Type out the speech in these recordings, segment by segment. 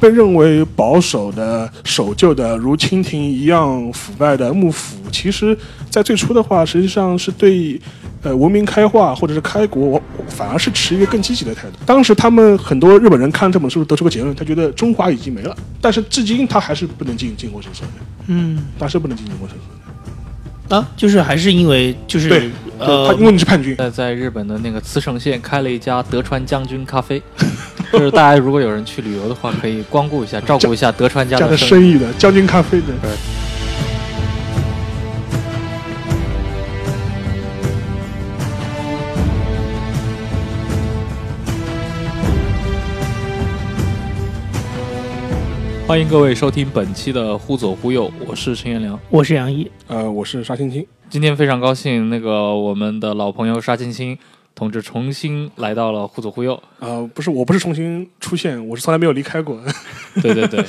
被认为保守的、守旧的，如清廷一样腐败的幕府，其实在最初的话，实际上是对呃文明开化或者是开国，反而是持一个更积极的态度。当时他们很多日本人看这本书得出个结论，他觉得中华已经没了，但是至今他还是不能进进国神社的，嗯他是不能进进国神社的。啊，就是还是因为就是对他呃因为你是叛军，在在日本的那个茨城县开了一家德川将军咖啡，就是大家如果有人去旅游的话，可以光顾一下，照顾一下德川家家的的生意。的将军咖啡的。欢迎各位收听本期的《忽左忽右》，我是陈彦良。我是杨毅，呃，我是沙青青，今天非常高兴，那个我们的老朋友沙青青同志重新来到了《忽左忽右》。呃，不是，我不是重新出现，我是从来没有离开过。对 对对，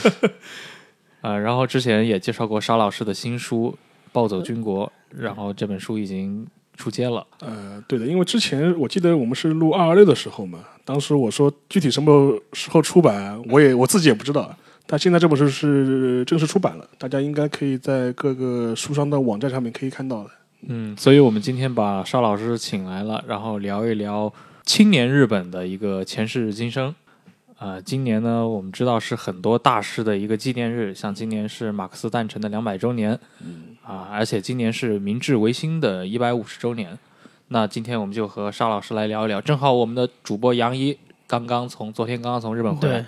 啊、然后之前也介绍过沙老师的新书《暴走军国》，然后这本书已经出街了。呃，对的，因为之前我记得我们是录二二六的时候嘛，当时我说具体什么时候出版，我也我自己也不知道。但现在这本书是正式出版了，大家应该可以在各个书商的网站上面可以看到的。嗯，所以我们今天把沙老师请来了，然后聊一聊青年日本的一个前世今生。啊、今年呢，我们知道是很多大师的一个纪念日，像今年是马克思诞辰的两百周年，啊，而且今年是明治维新的一百五十周年。那今天我们就和沙老师来聊一聊，正好我们的主播杨一刚刚从昨天刚刚从日本回来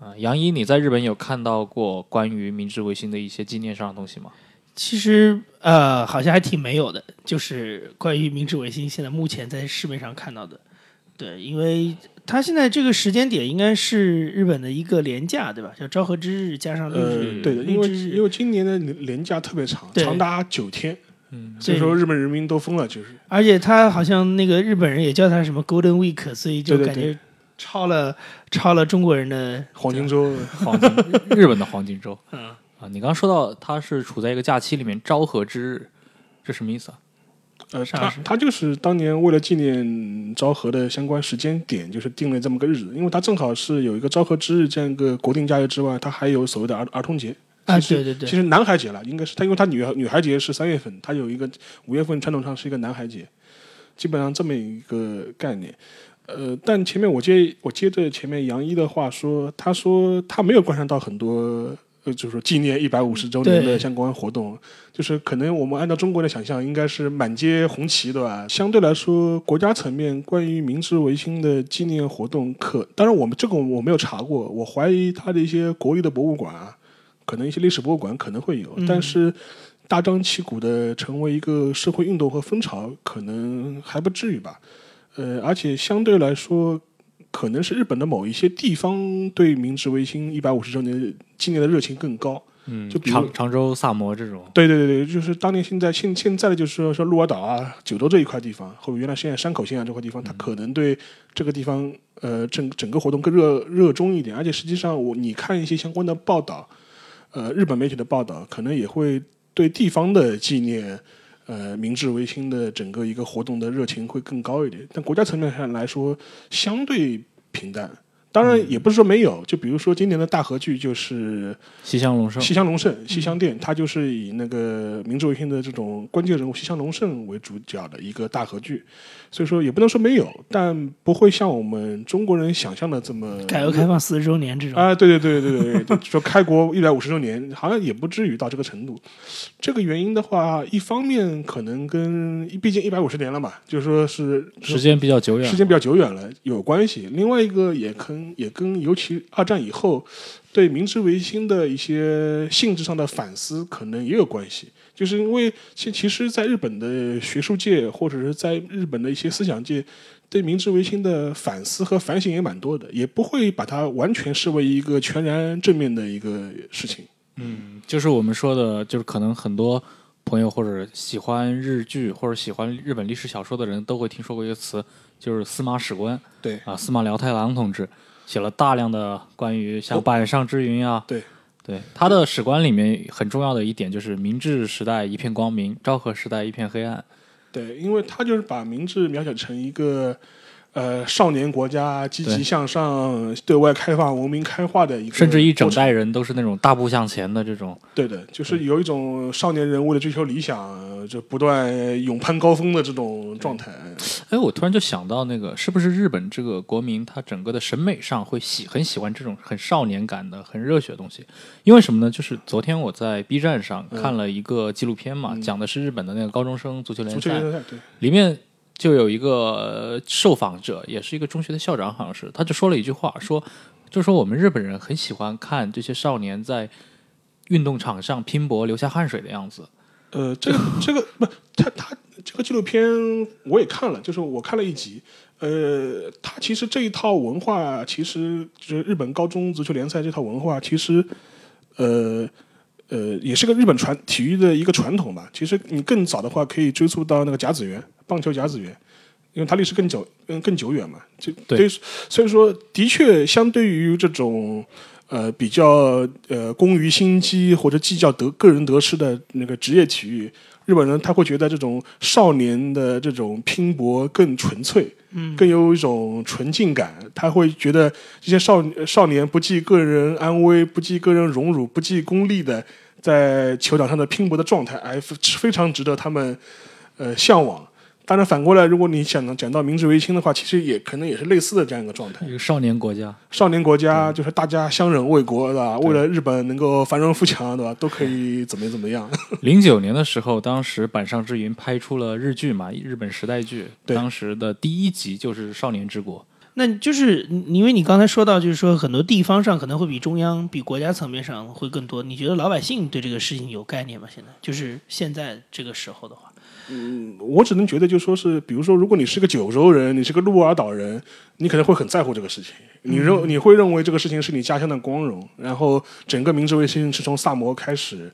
对，，啊，杨一，你在日本有看到过关于明治维新的一些纪念上的东西吗？其实呃好像还挺没有的，就是关于明治维新现在目前在市面上看到的，对，因为它现在这个时间点应该是日本的一个廉价，对吧？叫昭和之日加上六呃日，，对的，因为因为今年的年假特别长，长达九天，嗯，所以说日本人民都疯了，就是而且他好像那个日本人也叫他什么 Golden Week，所以就感觉超了超了中国人的黄金周。黄金日本的黄金周。嗯啊，你刚刚说到他是处在一个假期里面，昭和之日，这什么意思啊？呃，是他他就是当年为了纪念昭和的相关时间点，就是定了这么个日子，因为他正好是有一个昭和之日这样一个国定假日之外，他还有所谓的儿儿童节。啊，对对对其，实男孩节了，应该是他，因为他女孩女孩节是三月份，他有一个五月份传统上是一个男孩节，基本上这么一个概念。呃，但前面我接我接着前面杨一的话说，他说他没有观察到很多。呃，就是说纪念一百五十周年的相关活动，就是可能我们按照中国的想象，应该是满街红旗，对吧？相对来说，国家层面关于明治维新的纪念活动可，当然我们这个我没有查过，我怀疑它的一些国立的博物馆啊，可能一些历史博物馆可能会有，嗯但是大张旗鼓的成为一个社会运动和风潮，可能还不至于吧。呃，而且相对来说，可能是日本的某一些地方对明治维新一百五十周年纪念的热情更高。嗯就比如常常州萨摩这种，对对对对，就是当年现在现现在的就是说说鹿儿岛啊、九州这一块地方，或者原来现在山口县啊这块地方，它可能对这个地方呃整整个活动更热热衷一点，而且实际上我你看一些相关的报道，呃，日本媒体的报道，可能也会对地方的纪念。呃，明治维新的整个一个活动的热情会更高一点，但国家层面上来说相对平淡。当然也不是说没有，就比如说今年的大合剧就是西乡隆盛。西乡隆盛、西乡店，它就是以那个明治维新的这种关键人物西乡隆盛为主角的一个大合剧，所以说也不能说没有，但不会像我们中国人想象的这么改革开放四十周年这种，啊，对对对对对对，就说开国一百五十周年，好像也不至于到这个程度。这个原因的话，一方面可能跟毕竟一百五十年了嘛，就是说是时间比较久远，时间比较久远了有关系。另外一个也跟也跟尤其二战以后对明治维新的一些性质上的反思可能也有关系。就是因为其其实，在日本的学术界或者是在日本的一些思想界，对明治维新的反思和反省也蛮多的，也不会把它完全视为一个全然正面的一个事情。嗯，就是我们说的，就是可能很多朋友或者喜欢日剧或者喜欢日本历史小说的人都会听说过一个词，就是司马史官对啊，司马辽太郎同志写了大量的关于像哦板上之云啊，对对，他的史观里面很重要的一点就是明治时代一片光明，昭和时代一片黑暗。对，因为他就是把明治描写成一个呃少年国家积极向上、对外开放、文明开化的一个，甚至一整代人都是那种大步向前的这种。对的，就是有一种少年人为了追求理想，就不断勇攀高峰的这种状态。哎，我突然就想到，那个是不是日本这个国民他整个的审美上会喜很喜欢这种很少年感的、很热血的东西？因为什么呢？就是昨天我在 B 站上看了一个纪录片嘛，嗯讲的是日本的那个高中生足球联赛，足球联赛对，里面就有一个受访者，也是一个中学的校长，好像是，他就说了一句话，说就说我们日本人很喜欢看这些少年在运动场上拼搏、流下汗水的样子。呃，这个这个不，他他这个纪录片我也看了，就是我看了一集。呃，他其实这一套文化，其实就是日本高中足球联赛这套文化，其实呃呃也是个日本传体育的一个传统吧。其实你更早的话，可以追溯到那个甲子园，棒球甲子园。因为它历史更久，嗯，更久远嘛，就对所以说的确相对于这种呃比较呃功于心机或者计较得个人得失的那个职业体育，日本人他会觉得这种少年的这种拼搏更纯粹，嗯，更有一种纯净感。他会觉得这些少少年不计个人安危、不计个人荣辱、不计功利的在球场上的拼搏的状态，哎，非常值得他们呃向往。当然，反过来，如果你想讲到明治维新的话，其实也可能也是类似的这样一个状态。一个少年国家，少年国家就是大家相忍为国，对吧？为了日本能够繁荣富强，对吧？都可以怎么怎么样。零九年的时候，当时板上之云拍出了日剧嘛，日本时代剧，对当时的第一集就是《少年之国》。那就是因为你刚才说到，就是说很多地方上可能会比中央、比国家层面上会更多。你觉得老百姓对这个事情有概念吗？现在就是现在这个时候的话，我只能觉得，就说是，比如说，如果你是个九州人，你是个鹿儿岛人，你可能会很在乎这个事情，你认你会认为这个事情是你家乡的光荣，然后整个明治维新是从萨摩开始，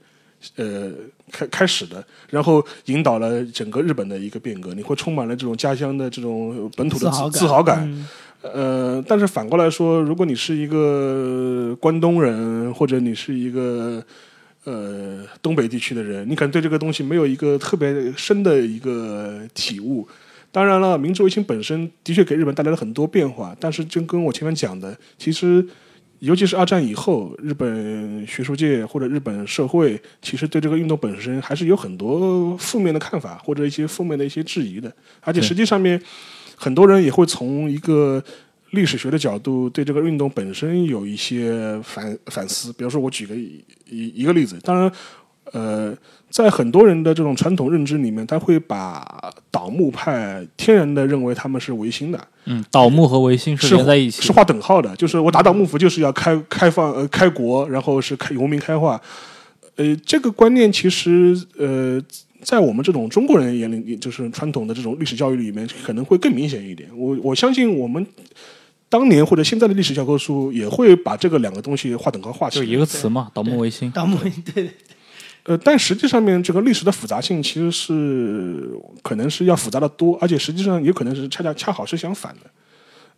呃，开开始的，然后引导了整个日本的一个变革，你会充满了这种家乡的这种本土的自豪感，自豪感。嗯呃，但是反过来说，如果你是一个关东人，或者你是一个呃东北地区的人，你可能对这个东西没有一个特别深的一个体悟。当然了，明治维新本身的确给日本带来了很多变化，但是就跟我前面讲的，其实尤其是二战以后，日本学术界或者日本社会，其实对这个运动本身还是有很多负面的看法，或者一些负面的一些质疑的。而且实际上面，很多人也会从一个历史学的角度对这个运动本身有一些反反思。比如说，我举个一一一个例子，当然，呃，在很多人的这种传统认知里面，他会把倒幕派天然的认为他们是维新的，嗯，倒幕和维新是是连在一起的。是划等号的。就是我打倒幕府就是要开开放呃开国，然后是开文明开化。呃，这个观念其实呃，在我们这种中国人眼里，就是传统的这种历史教育里面，可能会更明显一点。我我相信我们当年或者现在的历史教科书也会把这个两个东西划等号划起来。就一个词嘛，倒幕维新。盗墓对 对呃，但实际上面这个历史的复杂性其实是可能是要复杂的多，而且实际上也可能是恰恰恰好是相反的。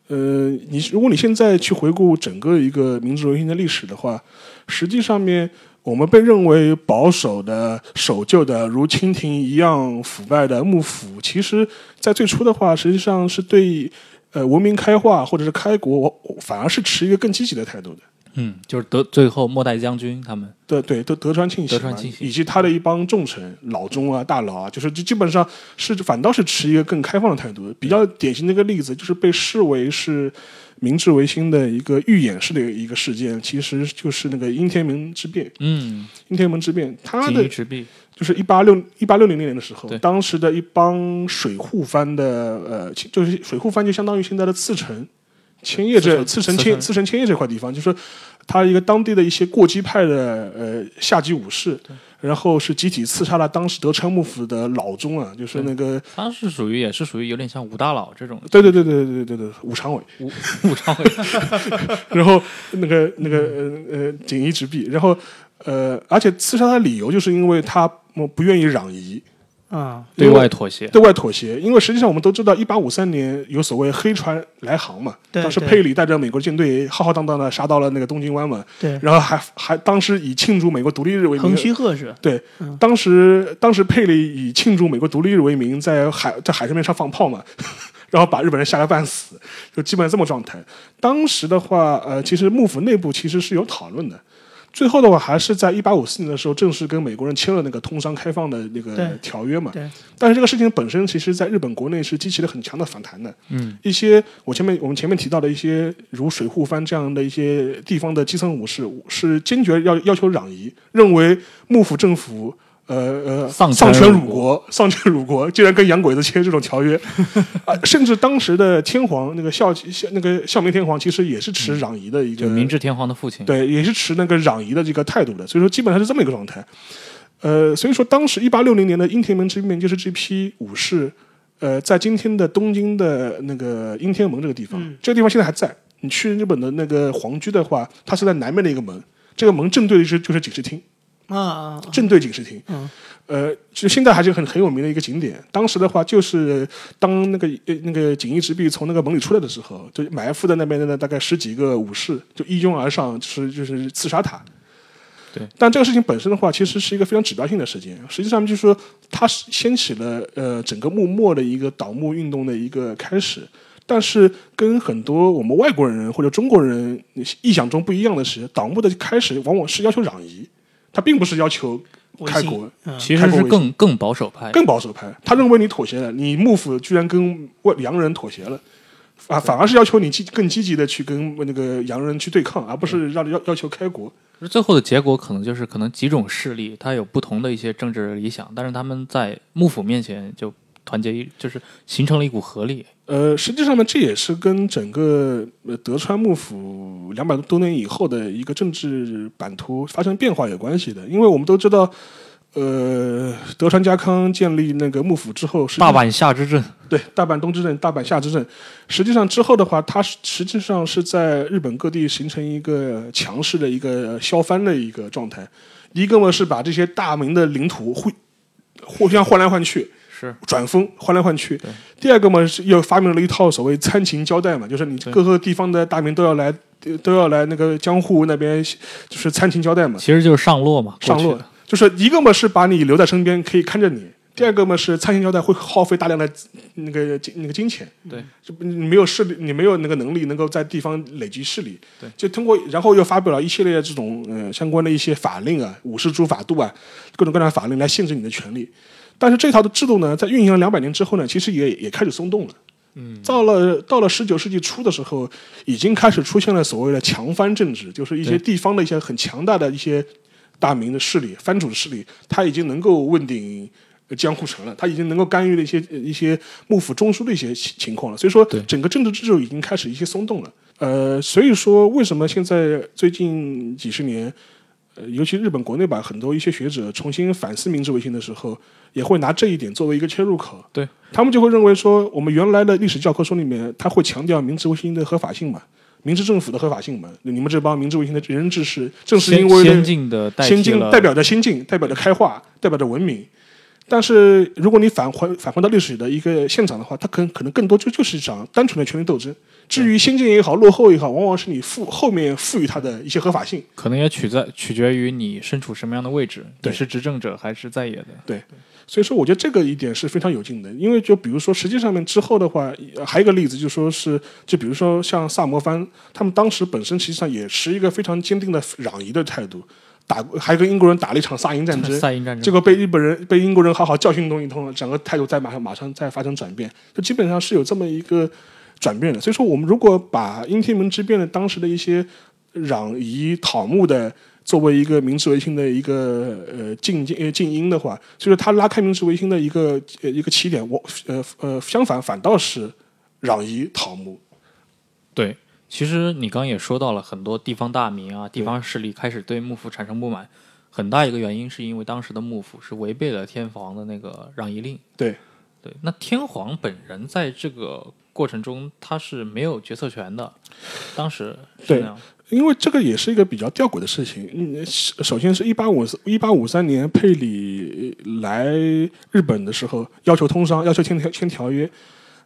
呃，你如果你现在去回顾整个一个明治维新的历史的话，实际上面我们被认为保守的、守旧的，如清廷一样腐败的幕府，其实在最初的话，实际上是对呃文明开化或者是开国，我反而是持一个更积极的态度的。嗯，就是德最后末代将军他们。对对，德德川庆喜嘛，德川庆喜以及他的一帮重臣、老中啊、大佬啊，就是基基本上是反倒是持一个更开放的态度。比较典型的一个例子，就是被视为是明治维新的一个预演式的一个事件，其实就是那个应天门之变。嗯，应天门之变，他的。就是一八六一八六零年的时候对，当时的一帮水户藩的呃，就是水户藩就相当于现在的茨城、千叶这茨城千茨城千叶这块地方，就是他一个当地的一些过激派的呃下级武士，然后是集体刺杀了当时德川幕府的老中啊，就是那个他是属于也是属于有点像武大佬这种对对对对对对对武常委，武武常委。然后那个那个呃呃锦衣直臂，然后呃而且刺杀他的理由就是因为他呃不愿意攘夷。啊，对外妥协。对外妥协，因为实际上我们都知道，一八五三年有所谓黑船来航嘛，当时佩里带着美国舰队浩浩荡荡的杀到了那个东京湾嘛，对，然后还还当时以庆祝美国独立日为名横，须贺是？对嗯，当时当时佩里以庆祝美国独立日为名，在海在海上面上放炮嘛，然后把日本人吓个半死，就基本上这么状态。当时的话，呃，其实幕府内部其实是有讨论的。最后的话，还是在一八五四年的时候，正式跟美国人签了那个通商开放的那个条约嘛。对但是这个事情本身，其实在日本国内是激起了很强的反弹的。嗯，一些我前面我们前面提到的一些如水户藩这样的一些地方的基层武士，是坚决要要求攘夷，认为幕府政府。呃呃，丧丧权辱国国，丧权辱国，竟然跟洋鬼子签这种条约，啊，甚至当时的天皇那个孝孝那个孝明天皇，其实也是持攘夷的一个就明治天皇的父亲。对，也是持那个攘夷的这个态度的，所以说基本上是这么一个状态。呃，所以说当时一八六零年的应天门之变，就是这批武士，呃，在今天的东京的那个应天门这个地方，嗯这个地方现在还在。你去日本的那个皇居的话，它是在南面的一个门，这个门正对的是就是警视厅，啊正对警视厅。嗯呃，就现在还是很很有名的一个景点。当时的话，就是当那个呃那个锦衣直臂从那个门里出来的时候，就埋伏在那边的大概十几个武士就一拥而上，就是就是刺杀他。对，但这个事情本身的话，其实是一个非常指标性的事件。实际上就是说，它是掀起了呃整个幕末的一个倒幕运动的一个开始。但是跟很多我们外国人或者中国人意想中不一样的是，倒幕的开始往往是要求攘夷，它并不是要求开国。嗯其实是更更保守派。更保守派，他认为你妥协了，你幕府居然跟外洋人妥协了，啊，反而是要求你积更积极的去跟那个洋人去对抗，而不是让要要求开国。最后的结果可能就是，可能几种势力他有不同的一些政治理想，但是他们在幕府面前就团结一，就是形成了一股合力。呃，实际上呢，这也是跟整个呃德川幕府两百多年以后的一个政治版图发生变化有关系的，因为我们都知道。呃，德川家康建立那个幕府之后，是大阪夏之阵，对，大阪东之阵、大阪夏之阵，实际上之后的话，它实际上是在日本各地形成一个强势的一个削藩的一个状态。一个嘛是把这些大明的领土互互相换来换去，是。转风换来换去。第二个嘛是又发明了一套所谓参勤交代嘛，就是你各个地方的大名都要来都要来那个江户那边就是参勤交代嘛。其实就是上洛嘛，上洛过去的。就是一个嘛是把你留在身边可以看着你，第二个嘛是参勤交代会耗费大量的那个金那个金钱，对，就你没有势力，你没有那个能力能够在地方累积势力，对，就通过然后又发表了一系列这种呃相关的一些法令啊、武士诸法度啊，各种各样的法令来限制你的权利。但是这套的制度呢，在运行了两百年之后呢，其实也也开始松动了。嗯，到了到了十九世纪初的时候，已经开始出现了所谓的强藩政治，就是一些地方的一些很强大的一些大明的势力、藩主的势力，他已经能够问鼎呃江户城了，他已经能够干预了一些呃一些幕府中枢的一些情情况了。所以说，整个政治制度已经开始一些松动了。呃，所以说为什么现在最近几十年，呃，尤其日本国内吧，很多一些学者重新反思明治维新的时候，也会拿这一点作为一个切入口。对他们就会认为说，我们原来的历史教科书里面，他会强调明治维新的合法性嘛，明治政府的合法性嘛。你们这帮明治维新的仁人志士，正是因为先先进的代先进代表着先进，代表着开化，代表着文明。但是如果你返回返回到历史的一个现场的话，它可能可能更多就就是一场单纯的权力斗争。至于先进也好，落后也好，往往是你赋后面赋予它的一些合法性。可能也取在取决于你身处什么样的位置，对你是执政者还是在野的。对所以说，我觉得这个一点是非常有劲的。因为就比如说，实际上面之后的话，呃还有一个例子，就说是就比如说像萨摩藩，他们当时本身实际上也持一个非常坚定的攘夷的态度，打 还跟英国人打了一场萨英战争。萨英战争结果被日本人、被英国人好好教训弄一通了，整个态度在马上马上再发生转变，就基本上是有这么一个转变的。所以说，我们如果把应天门之变的当时的一些攘夷讨幕的作为一个明治维新的一个呃静静呃静音的话，就是他拉开明治维新的一个呃一个起点，我呃呃相反反倒是攘夷讨幕。对，其实你刚刚也说到了很多地方大名啊，地方势力开始对幕府产生不满，很大一个原因是因为当时的幕府是违背了天皇的那个攘夷令。对对，那天皇本人在这个过程中他是没有决策权的，当时是对。因为这个也是一个比较吊诡的事情。嗯，首先是一八五一八五三年佩里来日本的时候，要求通商，要求签条签条约。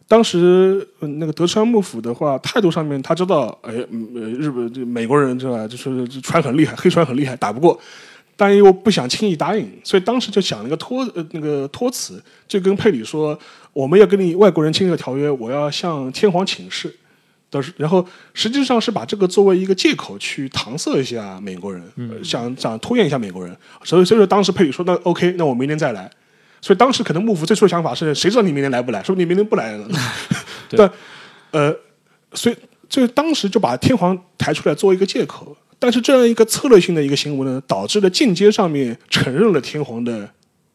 当时、呃那个德川幕府的话，态度上面他知道，哎，日本这美国人是吧，就是这船很厉害，黑船很厉害，打不过。但又不想轻易答应，所以当时就想了一个托呃那个托词，就跟佩里说，我们要跟你外国人签这个条约，我要向天皇请示。都是，然后实际上是把这个作为一个借口去搪塞一下美国人，呃想想拖延一下美国人，所以所以说当时佩里说那 OK，那我明年再来。所以当时可能幕府最初的想法是，谁知道你明年来不来？说不定明年不来了。对但呃，所以就当时就把天皇抬出来做一个借口，但是这样一个策略性的一个行为呢，导致了间接上面承认了天皇的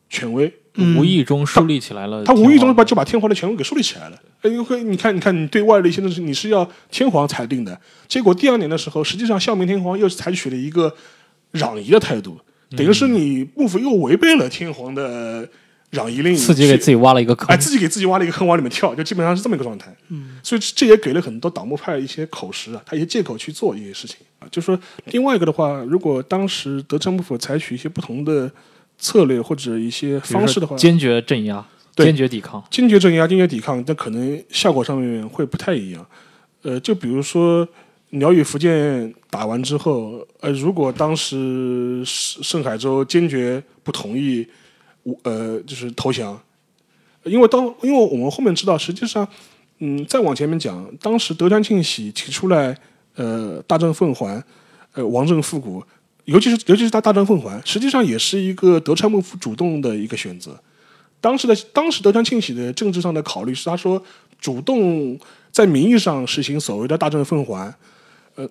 权威，无意中树立起来了天他，无意中把就把天皇的权威给树立起来了。哎因为你看，你看，你对外的一些东西你是要天皇裁定的，结果第二年的时候，实际上孝明天皇又是采取了一个攘夷的态度，等于是你幕府又违背了天皇的攘夷令，自己给自己挖了一个坑哎，。自己给自己挖了一个坑往里面跳，就基本上是这么一个状态。嗯，所以这也给了很多倒幕派一些口实啊，他一些借口去做一些事情啊。就说另外一个的话，如果当时德川幕府采取一些不同的策略或者一些方式的话，坚决镇压，坚决抵抗。坚决镇压、坚决抵抗，那可能效果上面会不太一样。呃，就比如说鸟与福建打完之后，呃，如果当时盛盛海州坚决不同意，呃，就是投降，因为当因为我们后面知道，实际上，嗯，再往前面讲，当时德川庆喜提出来，呃，大政奉还，呃，王政复古，尤其是尤其是他大政奉还，实际上也是一个德川幕府主动的一个选择。当时的当时德川庆喜的政治上的考虑是，他说主动在名义上实行所谓的大政奉还，呃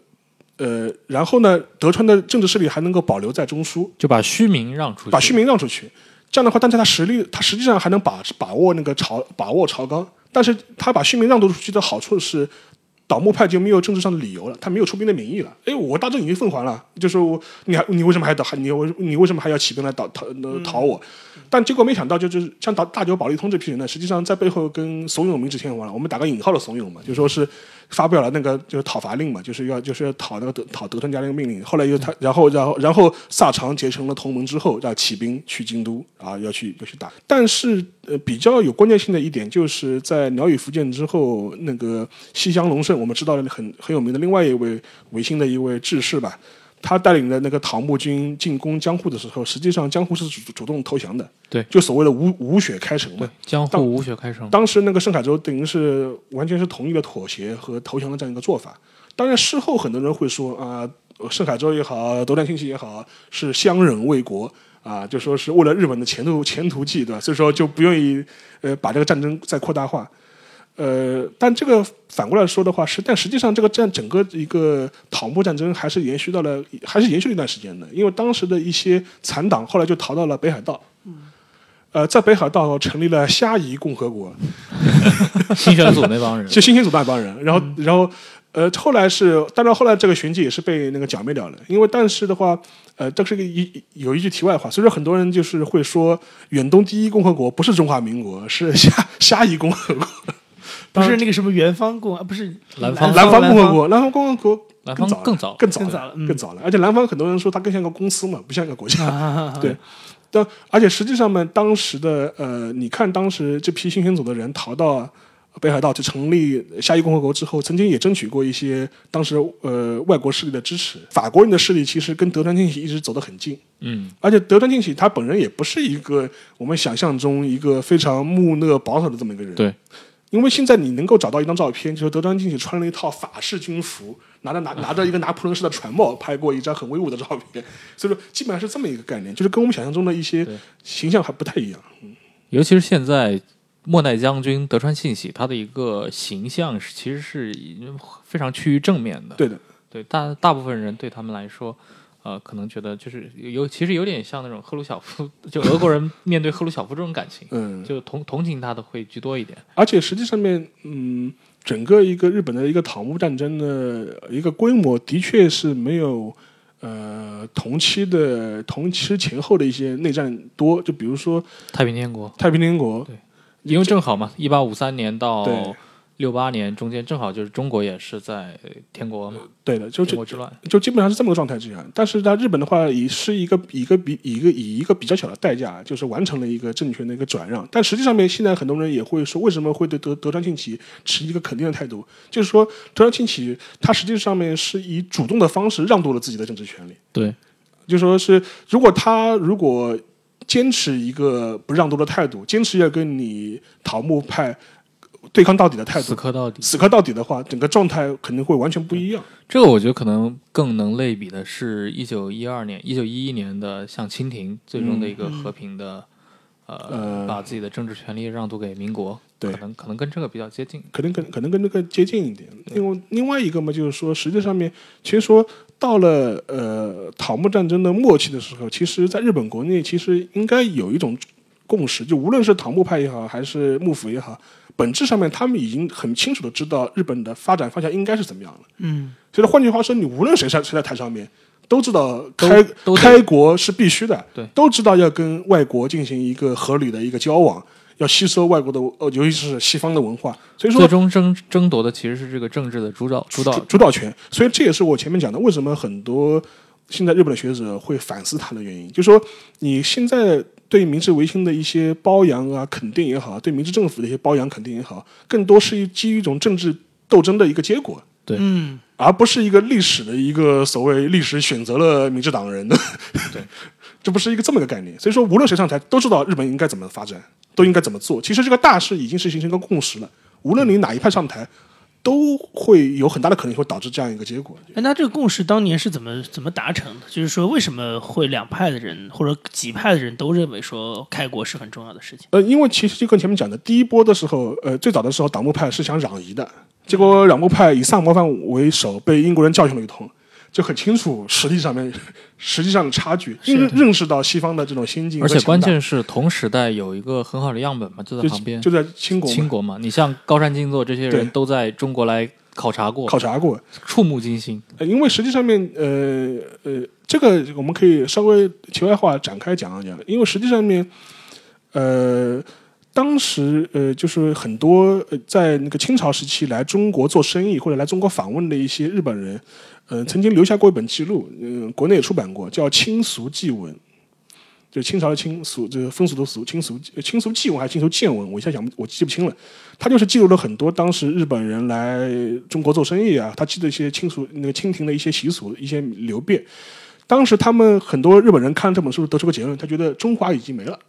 呃，然后呢，德川的政治势力还能够保留在中枢，就把虚名让出去，把虚名让出去。这样的话，但是他实力，他实际上还能把把握那个朝把握朝纲，但是他把虚名让渡出去的好处是，倒幕派就没有政治上的理由了，他没有出兵的名义了。哎，我大政已经奉还了，就是我你还你为什么还倒还你为你为什么还要起兵来倒讨呃讨我？但结果没想到，就是像大大久保利通这批人呢，实际上在背后跟怂恿明治天皇了，我们打个引号的怂恿嘛，就说是发表了那个就是讨伐令嘛，就是要就是要讨那个德讨德川家那个命令。后来又他然后然后然后萨长结成了同盟之后，要起兵去京都啊，要去要去打。但是呃比较有关键性的一点，就是在辽与福建之后，那个西乡隆盛，我们知道很很有名的另外一位维新的一位志士吧。他带领的那个讨木军进攻江户的时候，实际上江户是主主动投降的，对，就所谓的无无血开城嘛对。江户无血开城。当时那个盛海洲等于是完全是同意了妥协和投降的这样一个做法。当然，事后很多人会说啊，盛海洲也好，德川庆喜也好，是相忍为国啊，就说是为了日本的前途前途计，对吧？所以说就不愿意呃把这个战争再扩大化。呃，但这个反过来说的话，实但实际上这个战整个一个讨木战争还是延续到了，还是延续了一段时间的，因为当时的一些残党后来就逃到了北海道。呃，在北海道成立了虾夷共和国，新选组那帮人，就新选组那帮人，然后，然后，呃，后来是，但是后来这个旋即也是被那个剿灭掉了，因为但是的话，呃，这是个一有一句题外话，所以说很多人就是会说，远东第一共和国不是中华民国，是虾虾夷共和国，不是那个什么元方共啊，不是南方南方共和国，南方共和国南更早方更早，更早更早了嗯更早了，而且南方很多人说它更像个公司嘛，不像一个国家，啊，对但而且实际上呢，当时的呃，你看当时这批新选组的人逃到北海道去成立虾夷共和国之后，曾经也争取过一些当时呃外国势力的支持。法国人的势力其实跟德川庆喜一直走得很近，嗯，而且德川庆喜他本人也不是一个我们想象中一个非常木讷保守的这么一个人。对，因为现在你能够找到一张照片，就是德川庆喜穿了一套法式军服，拿着拿拿着一个拿破仑式的船帽，拍过一张很威武的照片。所以说，基本上是这么一个概念，就是跟我们想象中的一些形象还不太一样。尤其是现在末代将军德川庆喜，他的一个形象是其实是非常趋于正面的。对的，对大大部分人对他们来说，呃，可能觉得就是有其实有点像那种赫鲁晓夫，就俄国人面对赫鲁晓夫这种感情，嗯，就同同情他的会居多一点。而且实际上面，嗯，整个一个日本的一个讨木战争的一个规模，的确是没有呃同期的同期前后的一些内战多。就比如说太平天国，太平天国，因为正好嘛，一八五三年到对六八年中间，正好就是中国也是在呃天国嘛，对的，就国之乱。就基本上是这么个状态之下。但是在日本的话，也是一个以一个比一个以一个比较小的代价，就是完成了一个政权的一个转让。但实际上面，现在很多人也会说，为什么会对德德川庆喜持一个肯定的态度？就是说，德川庆喜他实际上面是以主动的方式让渡了自己的政治权利。对，就说是如果他如果坚持一个不让渡的态度，坚持要跟你桃木派对抗到底的态度，死磕到底。死磕到底的话，整个状态肯定会完全不一样。这个我觉得可能更能类比的是一九一二年、一九一一年的像清廷最终的一个和平的，呃，呃把自己的政治权利让渡给民国，对可能可能跟这个比较接近。可能跟可能跟这个接近一点。另外另外一个嘛，就是说，实际上面，其实说到了呃桃木战争的末期的时候，其实在日本国内其实应该有一种共识，就无论是唐木派也好，还是幕府也好，本质上面他们已经很清楚的知道日本的发展方向应该是怎么样了。嗯，所以换句话说，你无论谁在谁在台上面，都知道开开国是必须的，对，都知道要跟外国进行一个合理的一个交往，要吸收外国的，呃，尤其是西方的文化。所以说最，终争争夺的其实是这个政治的主导主导主主导权。所以这也是我前面讲的，为什么很多现在日本的学者会反思他的原因，就是说你现在对明治维新的一些褒扬啊、肯定也好，对明治政府的一些褒扬肯定也好，更多是基于一种政治斗争的一个结果。对嗯，而不是一个历史的一个所谓历史选择了明治党人的，对，这不是一个这么个概念。所以说，无论谁上台，都知道日本应该怎么发展，都应该怎么做。其实这个大势已经是形成一个共识了，无论你哪一派上台，都会有很大的可能会导致这样一个结果。哎，那这个共识当年是怎么怎么达成的？就是说，为什么会两派的人或者几派的人都认为说开国是很重要的事情？呃，因为其实就跟前面讲的，第一波的时候，呃，最早的时候，党幕派是想攘夷的，结果攘幕派以萨摩藩为首，被英国人教训了一通，就很清楚实力上面 实际上的差距，认认识到西方的这种先进而且，关键是同时代有一个很好的样本嘛，就在旁边。就在清国清国嘛，你像高山静坐这些人都在中国来考察过，考察过，触目惊心。呃因为实际上面，呃呃，这个我们可以稍微题外话展开讲一讲，因为实际上面，呃，当时呃，就是很多呃在那个清朝时期来中国做生意或者来中国访问的一些日本人，呃，曾经留下过一本记录，嗯、国内也出版过，叫《清俗祭文》。就清朝的清俗，这个风俗的俗，清俗呃清俗祭文还是清俗见闻，我一下想不我记不清了。他就是记录了很多当时日本人来中国做生意啊，他记得一些清俗那个清廷的一些习俗、一些流变。当时他们很多日本人看了这本书，得出个结论，他觉得中华已经没了。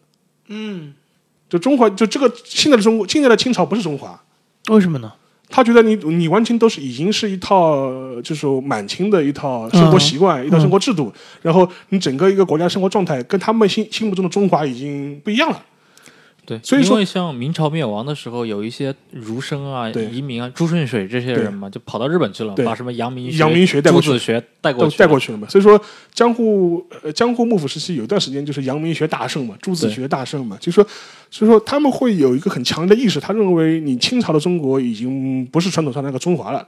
嗯，就中华，就这个现在的中国，现在的清朝不是中华，为什么呢？他觉得你你完全都是已经是一套就是满清的一套生活习惯、一套生活制度，然后你整个一个国家生活状态跟他们心心目中的中华已经不一样了。对，所以说因为像明朝灭亡的时候，有一些儒生啊、对移民啊、朱顺水这些人嘛，就跑到日本去了，把什么阳明学、阳明学带过去朱子学带过去，带过去了嘛。所以说江户呃江户幕府时期有一段时间就是阳明学大盛嘛，朱子学大盛嘛，就是说所以说他们会有一个很强的意识，他认为你清朝的中国已经不是传统上那个中华了。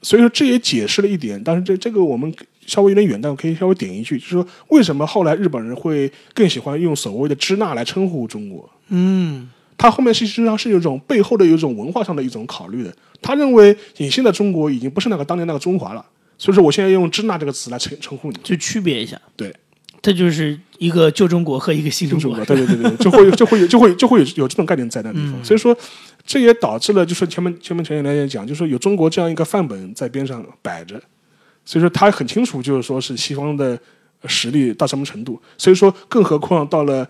所以说这也解释了一点，但是这这个我们稍微有点远，但我可以稍微点一句，就是说为什么后来日本人会更喜欢用所谓的支那来称呼中国？嗯，他后面实际上是有一种背后的有一种文化上的一种考虑的。他认为你现在中国已经不是那个当年那个中华了，所以说我现在用支那这个词来称称呼你。就区别一下。对，这就是一个旧中国和一个新中国，。对对对对，就会就会有就会就会有有这种概念在那地方。嗯所以说，这也导致了就是前面前面前面来也讲，就是说有中国这样一个范本在边上摆着，所以说他很清楚，就是说是西方的实力到什么程度。所以说，更何况到了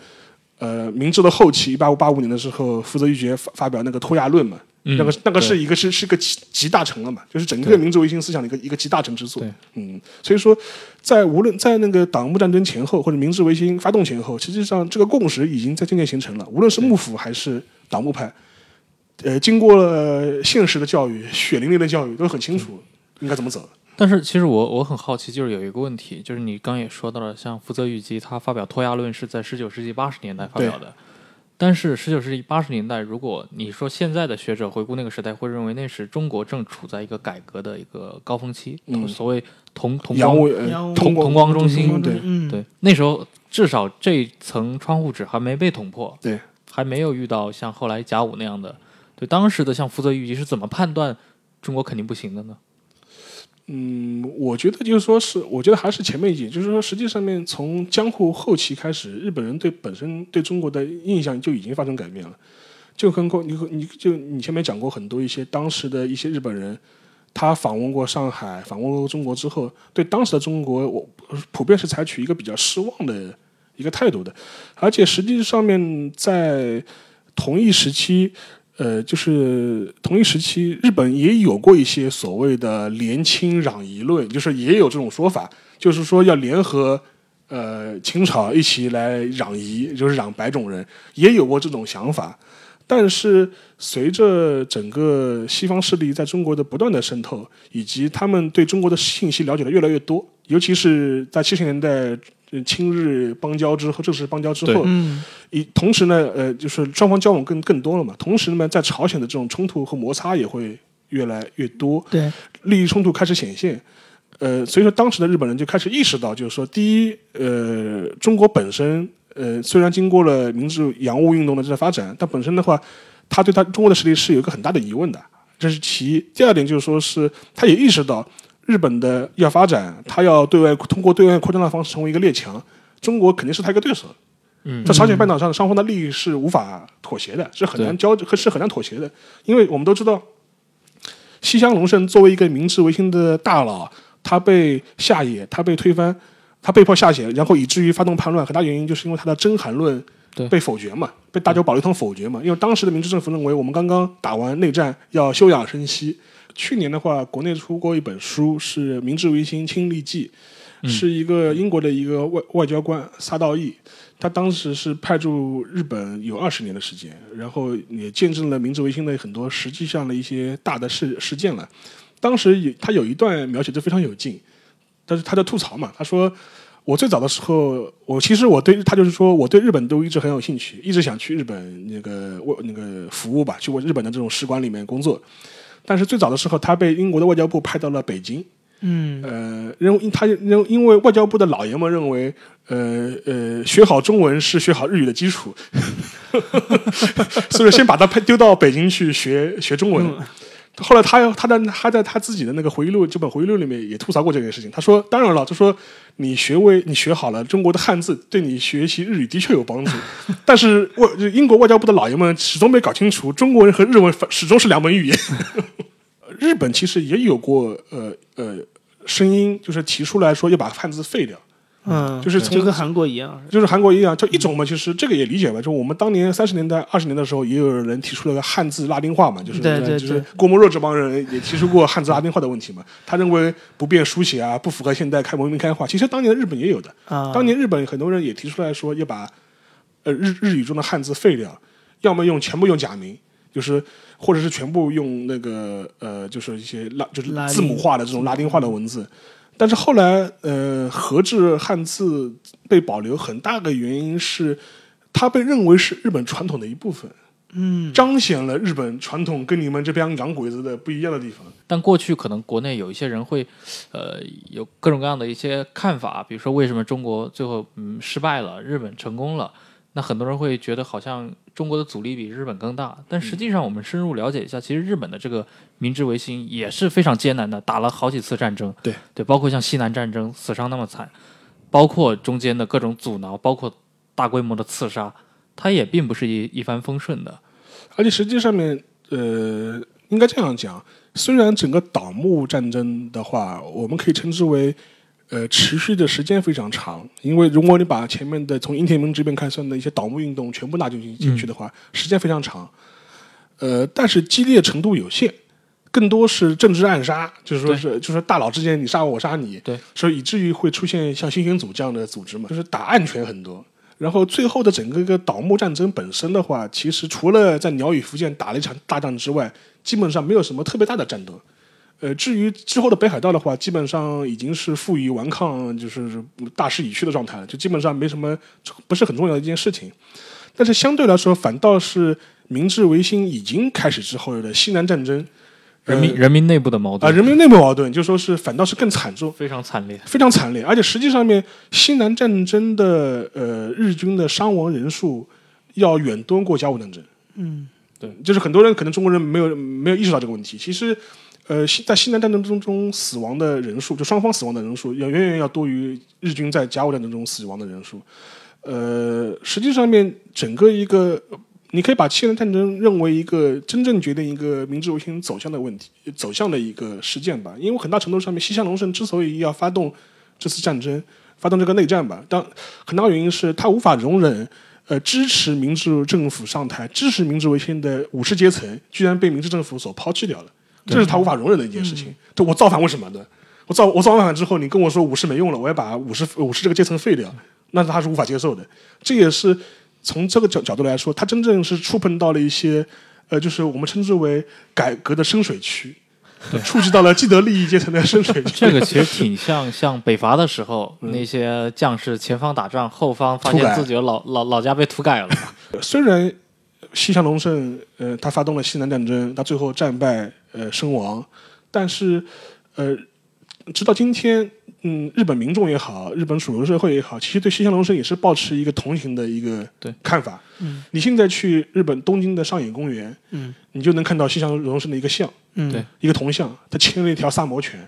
呃明治的后期，一八五八五年的时候，福泽谕吉发发表那个《脱亚论》嘛。嗯那个那个是一个是是个集集大成了嘛，就是整个对民族维新思想的一个一个集大成之作。嗯，所以说，在无论在那个党幕战争前后或者明治维新发动前后，实际上这个共识已经在渐渐形成了。无论是幕府还是党务派，呃，经过了现实的教育、血淋淋的教育，都很清楚应该怎么走。但是其实我我很好奇，就是有一个问题，就是你刚也说到了，像福泽谕吉他发表《脱亚论》是在十九世纪八十年代发表的，但是十九世纪八十年代，如果你说现在的学者回顾那个时代，会认为那是中国正处在一个改革的一个高峰期，嗯所谓同同光同同光中心对嗯，对，那时候至少这层窗户纸还没被捅破，对，还没有遇到像后来甲午那样的。对，当时的像福泽谕吉是怎么判断中国肯定不行的呢？嗯，我觉得就是说是，我觉得还是前面一点，就是说，实际上面从江户后期开始，日本人对本身对中国的印象就已经发生改变了。就跟过你你就你前面讲过很多一些当时的一些日本人，他访问过上海，访问过中国之后，对当时的中国，我普遍是采取一个比较失望的一个态度的，而且实际上面在同一时期。呃，就是同一时期，日本也有过一些所谓的联清攘夷论，就是也有这种说法，就是说要联合呃清朝一起来攘夷，就是攘白种人，也有过这种想法。但是随着整个西方势力在中国的不断的渗透，以及他们对中国的信息了解的越来越多，尤其是在七十年代。亲日邦交之后，正式邦交之后，以同时呢，呃，就是双方交往更更多了嘛。同时呢，在朝鲜的这种冲突和摩擦也会越来越多，对，利益冲突开始显现。呃，所以说当时的日本人就开始意识到，就是说，第一，呃，中国本身，呃，虽然经过了明治洋务运动的这个发展，但本身的话，他对他中国的实力是有一个很大的疑问的，这是其一。第二点就是说是，他也意识到。日本的要发展，他要对外通过对外扩张的方式成为一个列强，中国肯定是他一个对手。嗯，在朝鲜半岛上，双方的利益是无法妥协的，是很难交，是很难妥协的。因为我们都知道，西乡隆盛作为一个明治维新的大佬，他被下野，他被推翻，他被迫下野，然后以至于发动叛乱，很大原因就是因为他的真韩论被否决嘛，被大久保利通否决嘛。因为当时的明治政府认为，我们刚刚打完内战，要休养生息。去年的话，国内出过一本书，是《明治维新亲历记》，是一个英国的一个外外交官撒道义，他当时是派驻日本有二十年的时间，然后也见证了明治维新的很多实际上的一些大的事事件了。当时有他有一段描写的非常有劲，但是他在吐槽嘛，他说：“我最早的时候，我其实我对他就是说我对日本都一直很有兴趣，一直想去日本那个我那个服务吧，去过日本的这种使馆里面工作。”但是最早的时候，他被英国的外交部派到了北京。嗯，呃，认为他认因为外交部的老爷们认为，呃呃，学好中文是学好日语的基础，所以先把他派丢到北京去学学中文。后来他他在他在他自己的那个回忆录这本回忆录里面也吐槽过这件事情。他说：“当然了，就说你学为你学好了中国的汉字，对你学习日语的确有帮助。但是外英国外交部的老爷们始终没搞清楚，中国人和日文始终是两门语言。日本其实也有过呃呃声音，就是提出来说要把汉字废掉。”嗯，就是就跟韩国一样，就是韩国一样，就一种嘛，其实这个也理解吧。就我们当年三十年代、二十年的时候，也有人提出了个汉字拉丁化嘛，就是就是郭沫若这帮人也提出过汉字拉丁化的问题嘛。他认为不便书写啊，不符合现代开文明开化。其实当年的日本也有的，当年日本很多人也提出来说要把呃日日语中的汉字废掉，要么用全部用假名，就是或者是全部用那个呃，就是一些拉就是字母化的这种拉丁化的文字。但是后来，呃，和制汉字被保留，很大的原因是它被认为是日本传统的一部分，嗯，彰显了日本传统跟你们这边洋鬼子的不一样的地方。但过去可能国内有一些人会，呃，有各种各样的一些看法，比如说为什么中国最后嗯失败了，日本成功了？那很多人会觉得好像中国的阻力比日本更大，但实际上我们深入了解一下，其实日本的这个明治维新也是非常艰难的，打了好几次战争。对对，包括像西南战争死伤那么惨，包括中间的各种阻挠，包括大规模的刺杀，它也并不是一一帆风顺的。而且实际上面，呃，应该这样讲，虽然整个倒幕战争的话，我们可以称之为。呃，持续的时间非常长，因为如果你把前面的从英田明这边开算的一些倒幕运动全部纳进进去的话，时间非常长。呃，但是激烈程度有限，更多是政治暗杀，就是说是就是大佬之间你杀我我杀你，对，所以以至于会出现像新选组这样的组织嘛，就是打暗拳很多。然后最后的整个一个倒幕战争本身的话，其实除了在鸟羽福建打了一场大仗之外，基本上没有什么特别大的战斗。呃，至于之后的北海道的话，基本上已经是负隅顽抗，就是大势已去的状态了，就基本上没什么不是很重要的一件事情。但是相对来说，反倒是明治维新已经开始之后的西南战争，人民人民内部的矛盾啊，人民内部矛盾，就说是反倒是更惨重，非常惨烈，非常惨烈。而且实际上面，西南战争的呃日军的伤亡人数要远多过甲午战争。嗯，对，就是很多人可能中国人没有没有意识到这个问题，其实。呃，西在西南战争中中死亡的人数，就双方死亡的人数，要远远要多于日军在甲午战争中死亡的人数。呃，实际上面整个一个你可以把西南战争认为一个真正决定一个明治维新走向的问题，走向的一个事件吧。因为很大程度上面，西乡隆盛之所以要发动这次战争，发动这个内战吧，当很大原因是他无法容忍，呃，支持明治政府上台、支持明治维新的武士阶层居然被明治政府所抛弃掉了，这是他无法容忍的一件事情。就我造反为什么呢？我造我造完反之后，你跟我说武士没用了，我要把武士武士这个阶层废掉，那他是无法接受的。这也是从这个角角度来说，他真正是触碰到了一些，呃，就是我们称之为改革的深水区，触及到了既得利益阶层的深水区。这个其实挺像像北伐的时候，那些将士前方打仗，后方发现自己的老老老家被土改了。虽然西乡隆盛，呃，他发动了西南战争，他最后战败，呃，身亡，但是，呃，直到今天，嗯，日本民众也好，日本主流社会也好，其实对西乡隆盛也是保持一个同情的一个看法。嗯。你现在去日本东京的上野公园，嗯。你就能看到西乡隆盛的一个像，嗯，对一个铜像，他牵了一条萨摩犬，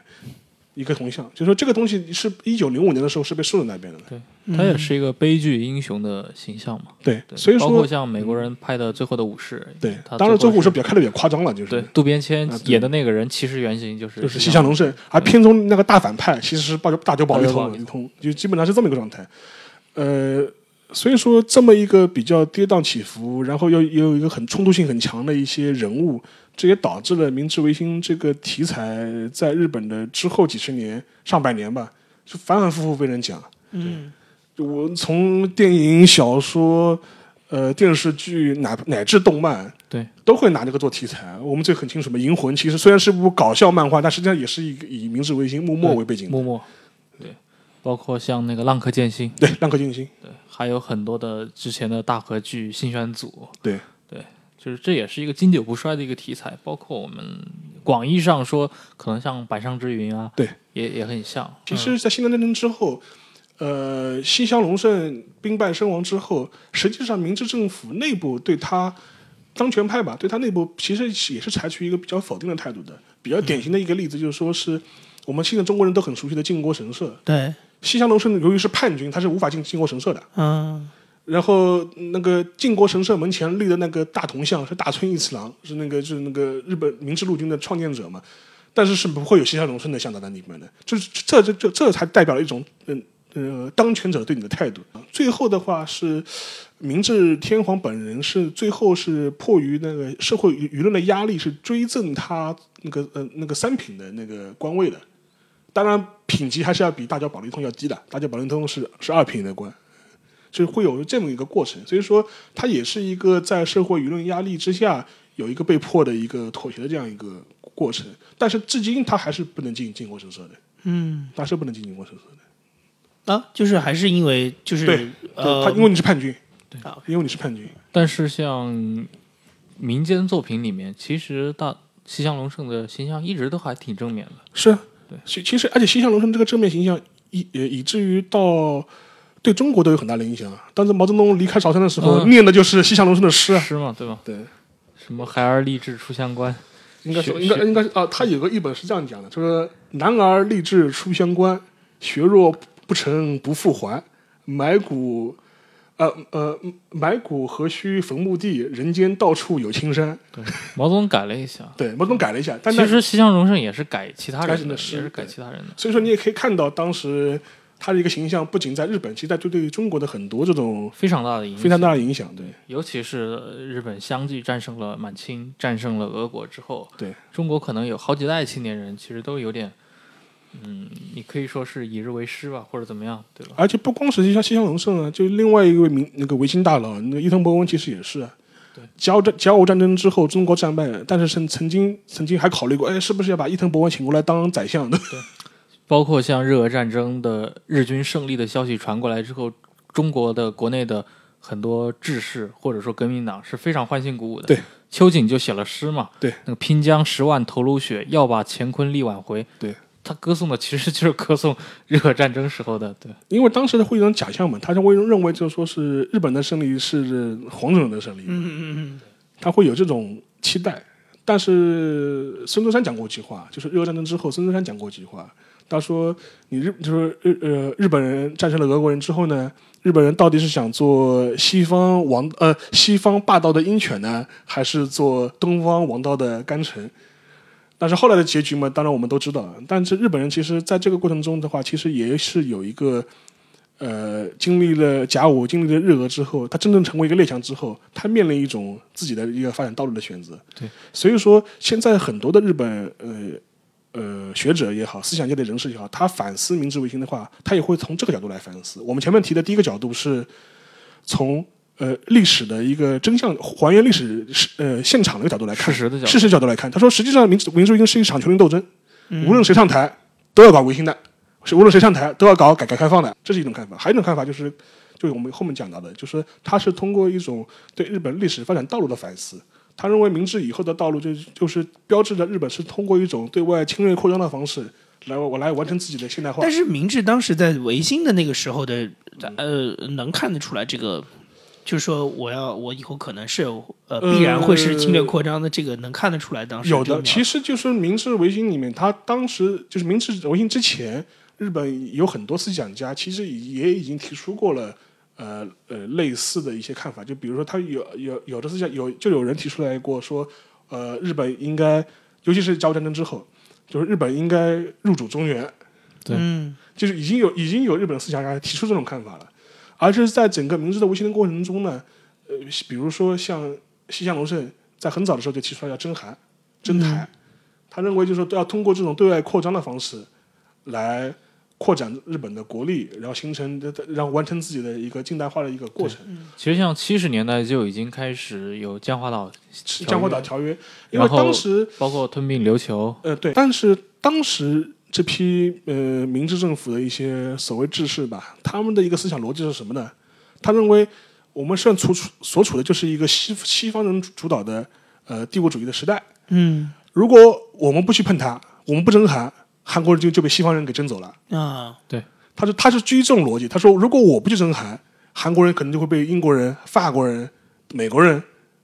一个铜像，就是说这个东西是一九零五年的时候是被竖在那边的。对他也是一个悲剧英雄的形象嘛。对，对，所以包括说，像美国人拍的《最后的武士》，对，当然最后武士比较看的比较夸张了，就是对渡边谦演的那个人，其实原型就是就是西乡隆盛，而片中那个大反派其实是大久大久保利大久保利通，通就基本上是这么一个状态。呃，所以说这么一个比较跌宕起伏，然后又又有一个很冲突性很强的一些人物，这也导致了明治维新这个题材在日本的之后几十年、上百年吧，就反反复复被人讲。嗯就我从电影、小说、呃电视剧乃乃至动漫，对，都会拿这个做题材。我们这很清楚嘛，《银魂》其实虽然是部搞笑漫画，但实际上也是一个以明治维新幕末为背景的。包括像那个浪客剑心，对，浪客剑心，对，还有很多的之前的大河剧《新选组》，对对，就是这也是一个经久不衰的一个题材。包括我们广义上说，可能像《百上之云》啊，对，也也很像。其实，在西南战争之后，呃，西乡隆盛兵败身亡之后，实际上明治政府内部对他当权派吧，对他内部其实也是采取一个比较否定的态度的。比较典型的一个例子就是说，是我们现在中国人都很熟悉的靖国神社。对，西乡隆盛由于是叛军，他是无法进靖国神社的。嗯然后那个靖国神社门前立的那个大铜像是大村义次郎，是那个就是那个日本明治陆军的创建者嘛，但是是不会有西乡隆盛的像在那里面的，就是这这这这才代表了一种嗯呃当权者对你的态度。最后的话是明治天皇本人是最后是迫于那个社会舆舆论的压力，是追赠他那个呃那个三品的那个官位的。当然品级还是要比大脚保利通要低的，大脚保利通是是二品的官。就是会有这么一个过程，所以说它也是一个在社会舆论压力之下有一个被迫的一个妥协的这样一个过程。但是至今他还是不能进进国神社的，嗯他是不能进进国神社的。啊，就是还是因为就是对呃他因为你是叛军，对啊，因为你是叛军，但是像民间作品里面，其实大西乡隆盛的形象一直都还挺正面的。是啊对其其实而且西乡隆盛这个正面形象以呃以至于到。对中国都有很大的影响啊。当时毛泽东离开韶山的时候，嗯念的就是西乡隆盛的诗啊。诗嘛，对吧？对，什么孩儿立志出乡关，应该说，应该应该是啊，他有个译本是这样讲的，就是男儿立志出乡关，学若不成不复还，埋骨。呃呃，埋骨何须坟墓地，人间到处有青山。对毛泽东改了一下。对，毛泽东改了一下，但其实西乡荣盛也是改其他人的，诗也是改其他人的。所以说你也可以看到当时他的一个形象，不仅在日本，其实在对对中国的很多这种非常大的影响，非常大的影响。对尤其是日本相继战胜了满清、战胜了俄国之后，对，中国可能有好几代青年人，其实都有点，嗯，你可以说是以日为师吧，或者怎么样，对吧？而且不光是像西乡隆盛啊，就另外一位名那个维新大佬，那个伊藤博文其实也是啊。对，甲午战甲午战争之后，中国战败，但是曾曾经曾经还考虑过，哎，是不是要把伊藤博文请过来当宰相的？包括像日俄战争的日军胜利的消息传过来之后，中国的国内的很多志士或者说革命党是非常欢欣鼓舞的。对，秋瑾就写了诗嘛，对，那个拼将十万头颅血，要把乾坤力挽回。对，他歌颂的其实就是歌颂日俄战争时候的，对，因为当时的会有种假象嘛，他就会认为就是说是日本的胜利是黄种人的胜利，嗯嗯嗯他会有这种期待。但是孙中山讲过一句话，就是日俄战争之后，孙中山讲过一句话，他说：“你日就是日呃日本人战胜了俄国人之后呢，日本人到底是想做西方王呃西方霸道的鹰犬呢，还是做东方王道的干臣？但是后来的结局嘛，当然我们都知道。但是日本人其实在这个过程中的话，其实也是有一个呃，经历了甲午，经历了日俄之后，他真正成为一个列强之后，他面临一种自己的一个发展道路的选择。对，所以说现在很多的日本呃呃学者也好，思想界的人士也好，他反思明治维新的话，他也会从这个角度来反思。我们前面提的第一个角度是从呃历史的一个真相还原历史呃现场的一个角度来看事，实的角度事实角度来看，他说实际上明治明治维新是一场权力斗争，无论谁上台都要搞维新的，是无论谁上台都要搞改革开放的，这是一种看法。还有一种看法就是，就是我们后面讲到的，就是他是通过一种对日本历史发展道路的反思。他认为明治以后的道路就就是标志着日本是通过一种对外侵略扩张的方式来我来完成自己的现代化但。是明治当时在维新的那个时候的，呃，能看得出来这个，就是说我要我以后可能是呃必然会是侵略扩张的，这个能看得出来当时有的，其实就是明治维新里面，他当时就是明治维新之前，日本有很多思想家其实也已经提出过了。呃呃，类似的一些看法，就比如说，他有有有的思想有就有人提出来过说，呃，日本应该，尤其是甲午战争之后，就是日本应该入主中原，对。嗯。就是已经有已经有日本思想家提出这种看法了，而是在整个明治的维新的过程中呢，呃，比如说像西乡隆盛在很早的时候就提出来要征韩、征台，他认为就是说要通过这种对外扩张的方式来扩展日本的国力，然后形成然后完成自己的一个近代化的一个过程。其实像七十年代就已经开始有江华岛，江华岛条约，因为然后当时包括吞并琉球，呃对，但是当时这批呃明治政府的一些所谓志士吧，他们的一个思想逻辑是什么呢？他认为我们现在处处所处的就是一个西西方人主导的呃帝国主义的时代，嗯如果我们不去碰它，我们不征韩，韩国人就就被西方人给征走了。啊对他是他是基于这种逻辑，他说如果我不去征韩，韩国人可能就会被英国人、法国人、美国人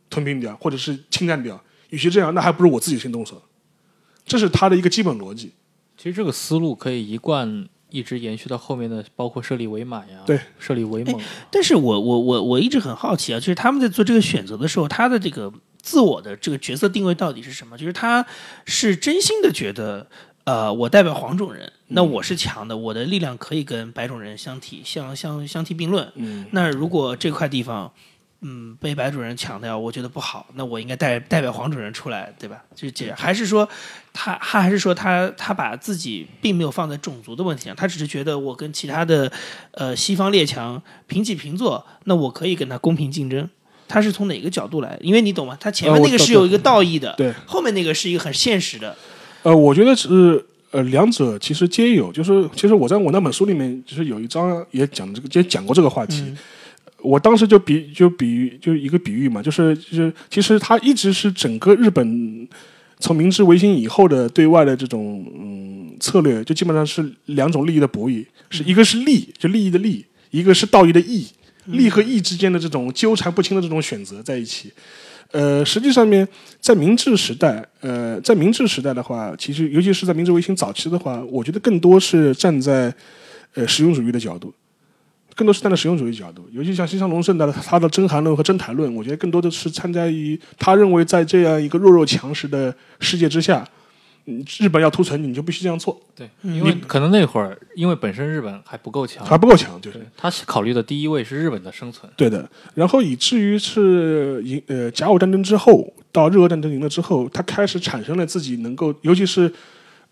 吞并掉，或者是侵占掉。与其这样，那还不如我自己先动手。这是他的一个基本逻辑。其实这个思路可以一贯一直延续到后面的，包括设立伪满呀，对，设立伪蒙，但是我我我我一直很好奇啊，就是他们在做这个选择的时候，他的这个自我的这个角色定位到底是什么？就是他是真心的觉得，呃，我代表黄种人，那我是强的，我的力量可以跟白种人相提相相相提并论。嗯，那如果这块地方，嗯，被白主任抢掉，我觉得不好，那我应该代代表黄主任出来，对吧？就是这，还是说他他还是说他他把自己并没有放在种族的问题上，他只是觉得我跟其他的呃西方列强平起平坐，那我可以跟他公平竞争。他是从哪个角度来？因为你懂吗？他前面那个是有一个道义的，对，后面那个是一个很现实的。呃，我觉得是呃，两者其实皆有。就是其实我在我那本书里面，就是有一章也讲这个，也讲过这个话题。嗯我当时就比就比喻就一个比喻嘛，就是就是其实它一直是整个日本从明治维新以后的对外的这种嗯策略，就基本上是两种利益的博弈，是一个是利，就利益的利，一个是道义的义，利和义之间的这种纠缠不清的这种选择在一起。呃，实际上面在明治时代，呃，在明治时代的话，其实尤其是在明治维新早期的话，我觉得更多是站在呃实用主义的角度，更多是站在实用主义角度。尤其像西乡隆盛的他的真韩论和真台论，我觉得更多的是参加于他认为在这样一个弱肉强食的世界之下，嗯，日本要图存，你就必须这样做，对，因为可能那会儿因为本身日本还不够强，还不够强，就是。对他考虑的第一位是日本的生存，对的，然后以至于是赢呃甲午战争之后到日俄战争赢了之后，他开始产生了自己能够，尤其是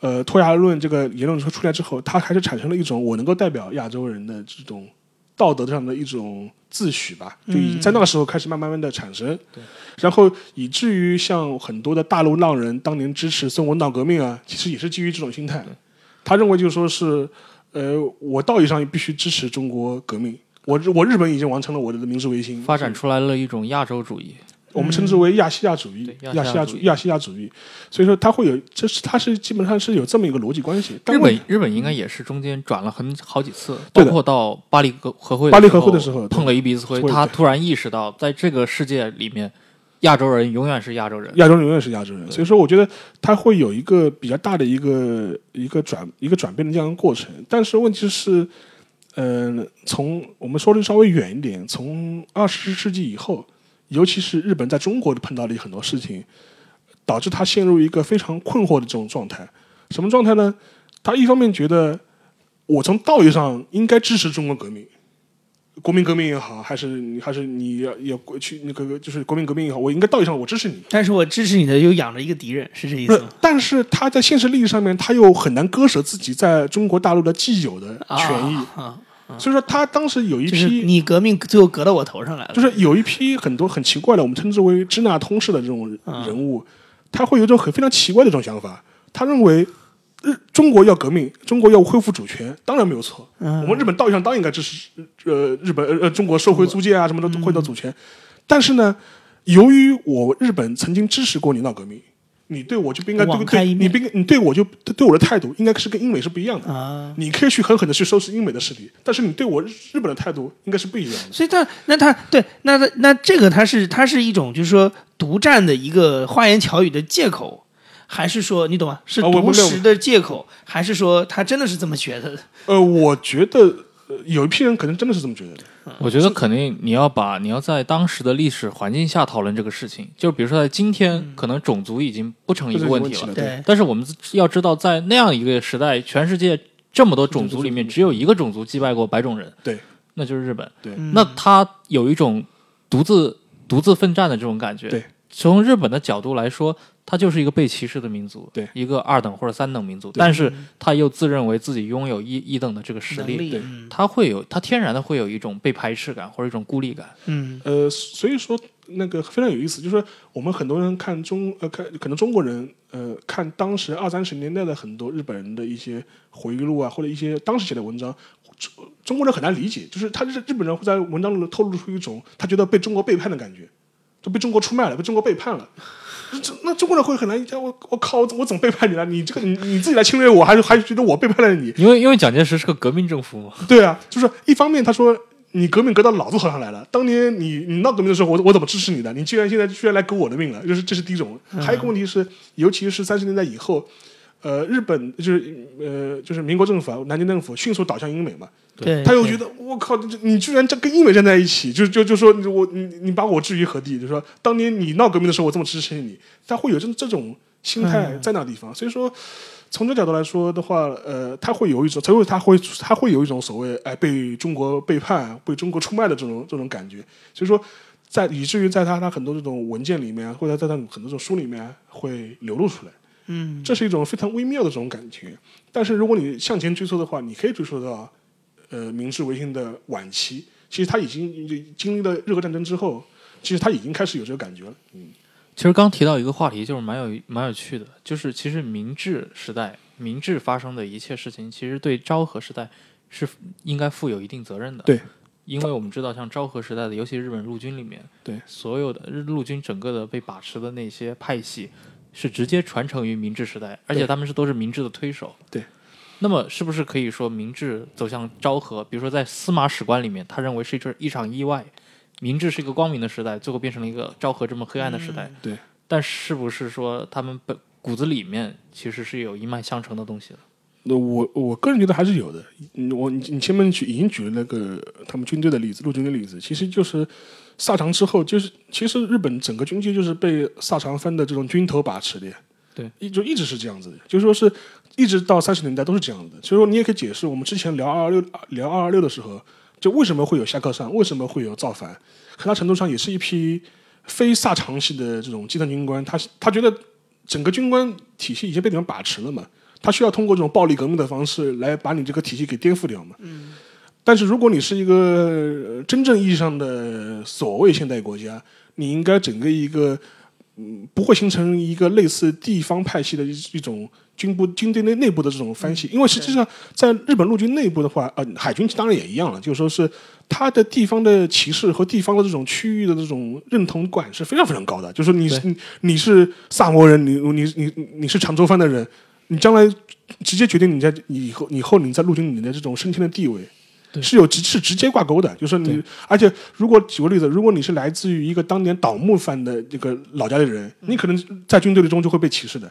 呃脱亚论这个言论出来之后，他开始产生了一种我能够代表亚洲人的这种道德上的一种自诩吧，就已经在那个时候开始慢慢慢的产生，然后以至于像很多的大陆浪人当年支持孙文党革命啊，其实也是基于这种心态，他认为就是说是呃我道义上必须支持中国革命。我我日本已经完成了我的明治维新，发展出来了一种亚洲主义，我们称之为亚细亚主义，亚细亚主亚细亚主义亚细亚主义，所以说它会有，这是它是基本上是有这么一个逻辑关系。日本日本应该也是中间转了很好几次，包括到巴黎和和会巴黎和会的时候碰了一鼻子灰，他突然意识到，在这个世界里面，亚洲人永远是亚洲人。亚洲人永远是亚洲人，所以说我觉得他会有一个比较大的一个一个转一个转变的这样一个过程。但是问题是，嗯、从我们说的稍微远一点，从二十世纪以后，尤其是日本在中国碰到了很多事情，导致他陷入一个非常困惑的这种状态。什么状态呢？他一方面觉得我从道义上应该支持中国革命，国民革命也好，还是你还是你要要去那个就是国民革命也好，我应该道义上我支持你。但是我支持你的又养了一个敌人，是这意思吗？，但是他在现实利益上面，他又很难割舍自己在中国大陆的既有的权益，啊，所以说他当时有一就是批，你革命最后革到我头上来了，就是有一批很多很奇怪的，我们称之为支那通式的这种啊。人物，他会有一种很非常奇怪的这种想法，他认为日中国要革命，中国要恢复主权，当然没有错，嗯。我们日本道义上当然应该支持呃日本呃呃中国收回租界啊什么的嗯回到主权，但是呢，由于我日本曾经支持过你闹革命。你对我就不应该对对，网开一面你不应该你对我就对对我的态度应该是跟英美是不一样的。啊。你可以去狠狠的去收拾英美的势力，但是你对我日日本的态度应该是不一样的。所以他那他对那那那这个他是他是一种就是说独占的一个花言巧语的借口，还是说你懂吗？是独食的借口，还是说他真的是这么觉得的？呃，我觉得、呃、有一批人可能真的是这么觉得的。我觉得肯定你要把你要在当时的历史环境下讨论这个事情，就比如说在今天，可能种族已经不成一个问题了，对，但是我们要知道，在那样一个时代，全世界这么多种族里面，只有一个种族击败过白种人，对，那就是日本。对。嗯。那他有一种独自独自奋战的这种感觉。对，从日本的角度来说，他就是一个被歧视的民族，对。一个二等或者三等民族，对。但是他又自认为自己拥有一一等的这个实力，力，对。嗯。他会有他天然的会有一种被排斥感或者一种孤立感。嗯。呃，所以说那个非常有意思，就是说我们很多人看中呃看可能中国人呃看当时二三十年代的很多日本人的一些回忆录啊，或者一些当时写的文章。中中国人很难理解，就是他日日本人会在文章中透露出一种他觉得被中国背叛的感觉，就被中国出卖了，被中国背叛了。这那中国人会很难理解，我我靠，我怎么背叛你了？你这个你你自己来侵略我，还是还是觉得我背叛了你？因为因为蒋介石是个革命政府嘛，对啊，就是一方面他说你革命革到老子头上来了，当年你你闹革命的时候，我我怎么支持你的？你居然现在居然来革我的命了，就是这是第一种。还有一个问题是，尤其是三十年代以后，呃，日本就是呃就是民国政府啊，南京政府迅速倒向英美嘛，对，他又觉得我靠，这你居然这跟英美站在一起，就就就说你我你你把我置于何地？就说当年你闹革命的时候，我这么支持你，他会有这这种心态嗯在那地方。所以说，从这角度来说的话，呃，他会有一种，才会他会他会有一种所谓哎被中国背叛、被中国出卖的这种这种感觉。所以说，在以至于在他他很多这种文件里面，或者在他很多这种书里面会流露出来。嗯这是一种非常微妙的这种感觉。但是如果你向前追溯的话，你可以追溯到呃明治维新的晚期，其实他已经经历了日俄战争之后，其实他已经开始有这个感觉了。嗯，其实刚提到一个话题，就是蛮有蛮有趣的，就是其实明治时代，明治发生的一切事情，其实对昭和时代是应该负有一定责任的。对，因为我们知道，像昭和时代的，尤其日本陆军里面，对所有的日陆军整个的被把持的那些派系，是直接传承于明治时代，而且他们是都是明治的推手。对。那么，是不是可以说明治走向昭和？比如说，在司马史观里面，他认为是一场一场意外，明治是一个光明的时代，最后变成了一个昭和这么黑暗的时代。对。但是不是说他们本骨子里面其实是有一脉相承的东西的？那我我个人觉得还是有的。嗯我你你前面举已经举了那个他们军队的例子，陆军的例子，其实就是萨长之后，就是其实日本整个军界就是被萨长藩的这种军头把持的呀。对，一就一直是这样子的，就是说是一直到三十年代都是这样的。所以说你也可以解释我们之前聊二二六聊二二六的时候，就为什么会有下课上，为什么会有造反，很大程度上也是一批非萨长系的这种基层军官，他他觉得整个军官体系已经被你们把持了嘛，他需要通过这种暴力革命的方式来把你这个体系给颠覆掉嘛。嗯。但是如果你是一个呃真正意义上的所谓现代国家，你应该整个一个嗯不会形成一个类似地方派系的一一种军部军队内内部的这种分析，因为实际上在日本陆军内部的话，呃，海军当然也一样了，就是说是它的地方的歧视和地方的这种区域的这种认同感是非常非常高的。就是你是你你是萨摩人，你你你你你是长州藩的人，你将来直接决定你在你以后以后你在陆军里面的这种升迁的地位。是有直是直接挂钩的，就是你，而且如果举个例子，如果你是来自于一个当年倒幕藩的这个老家的人，你可能在军队里中就会被歧视的。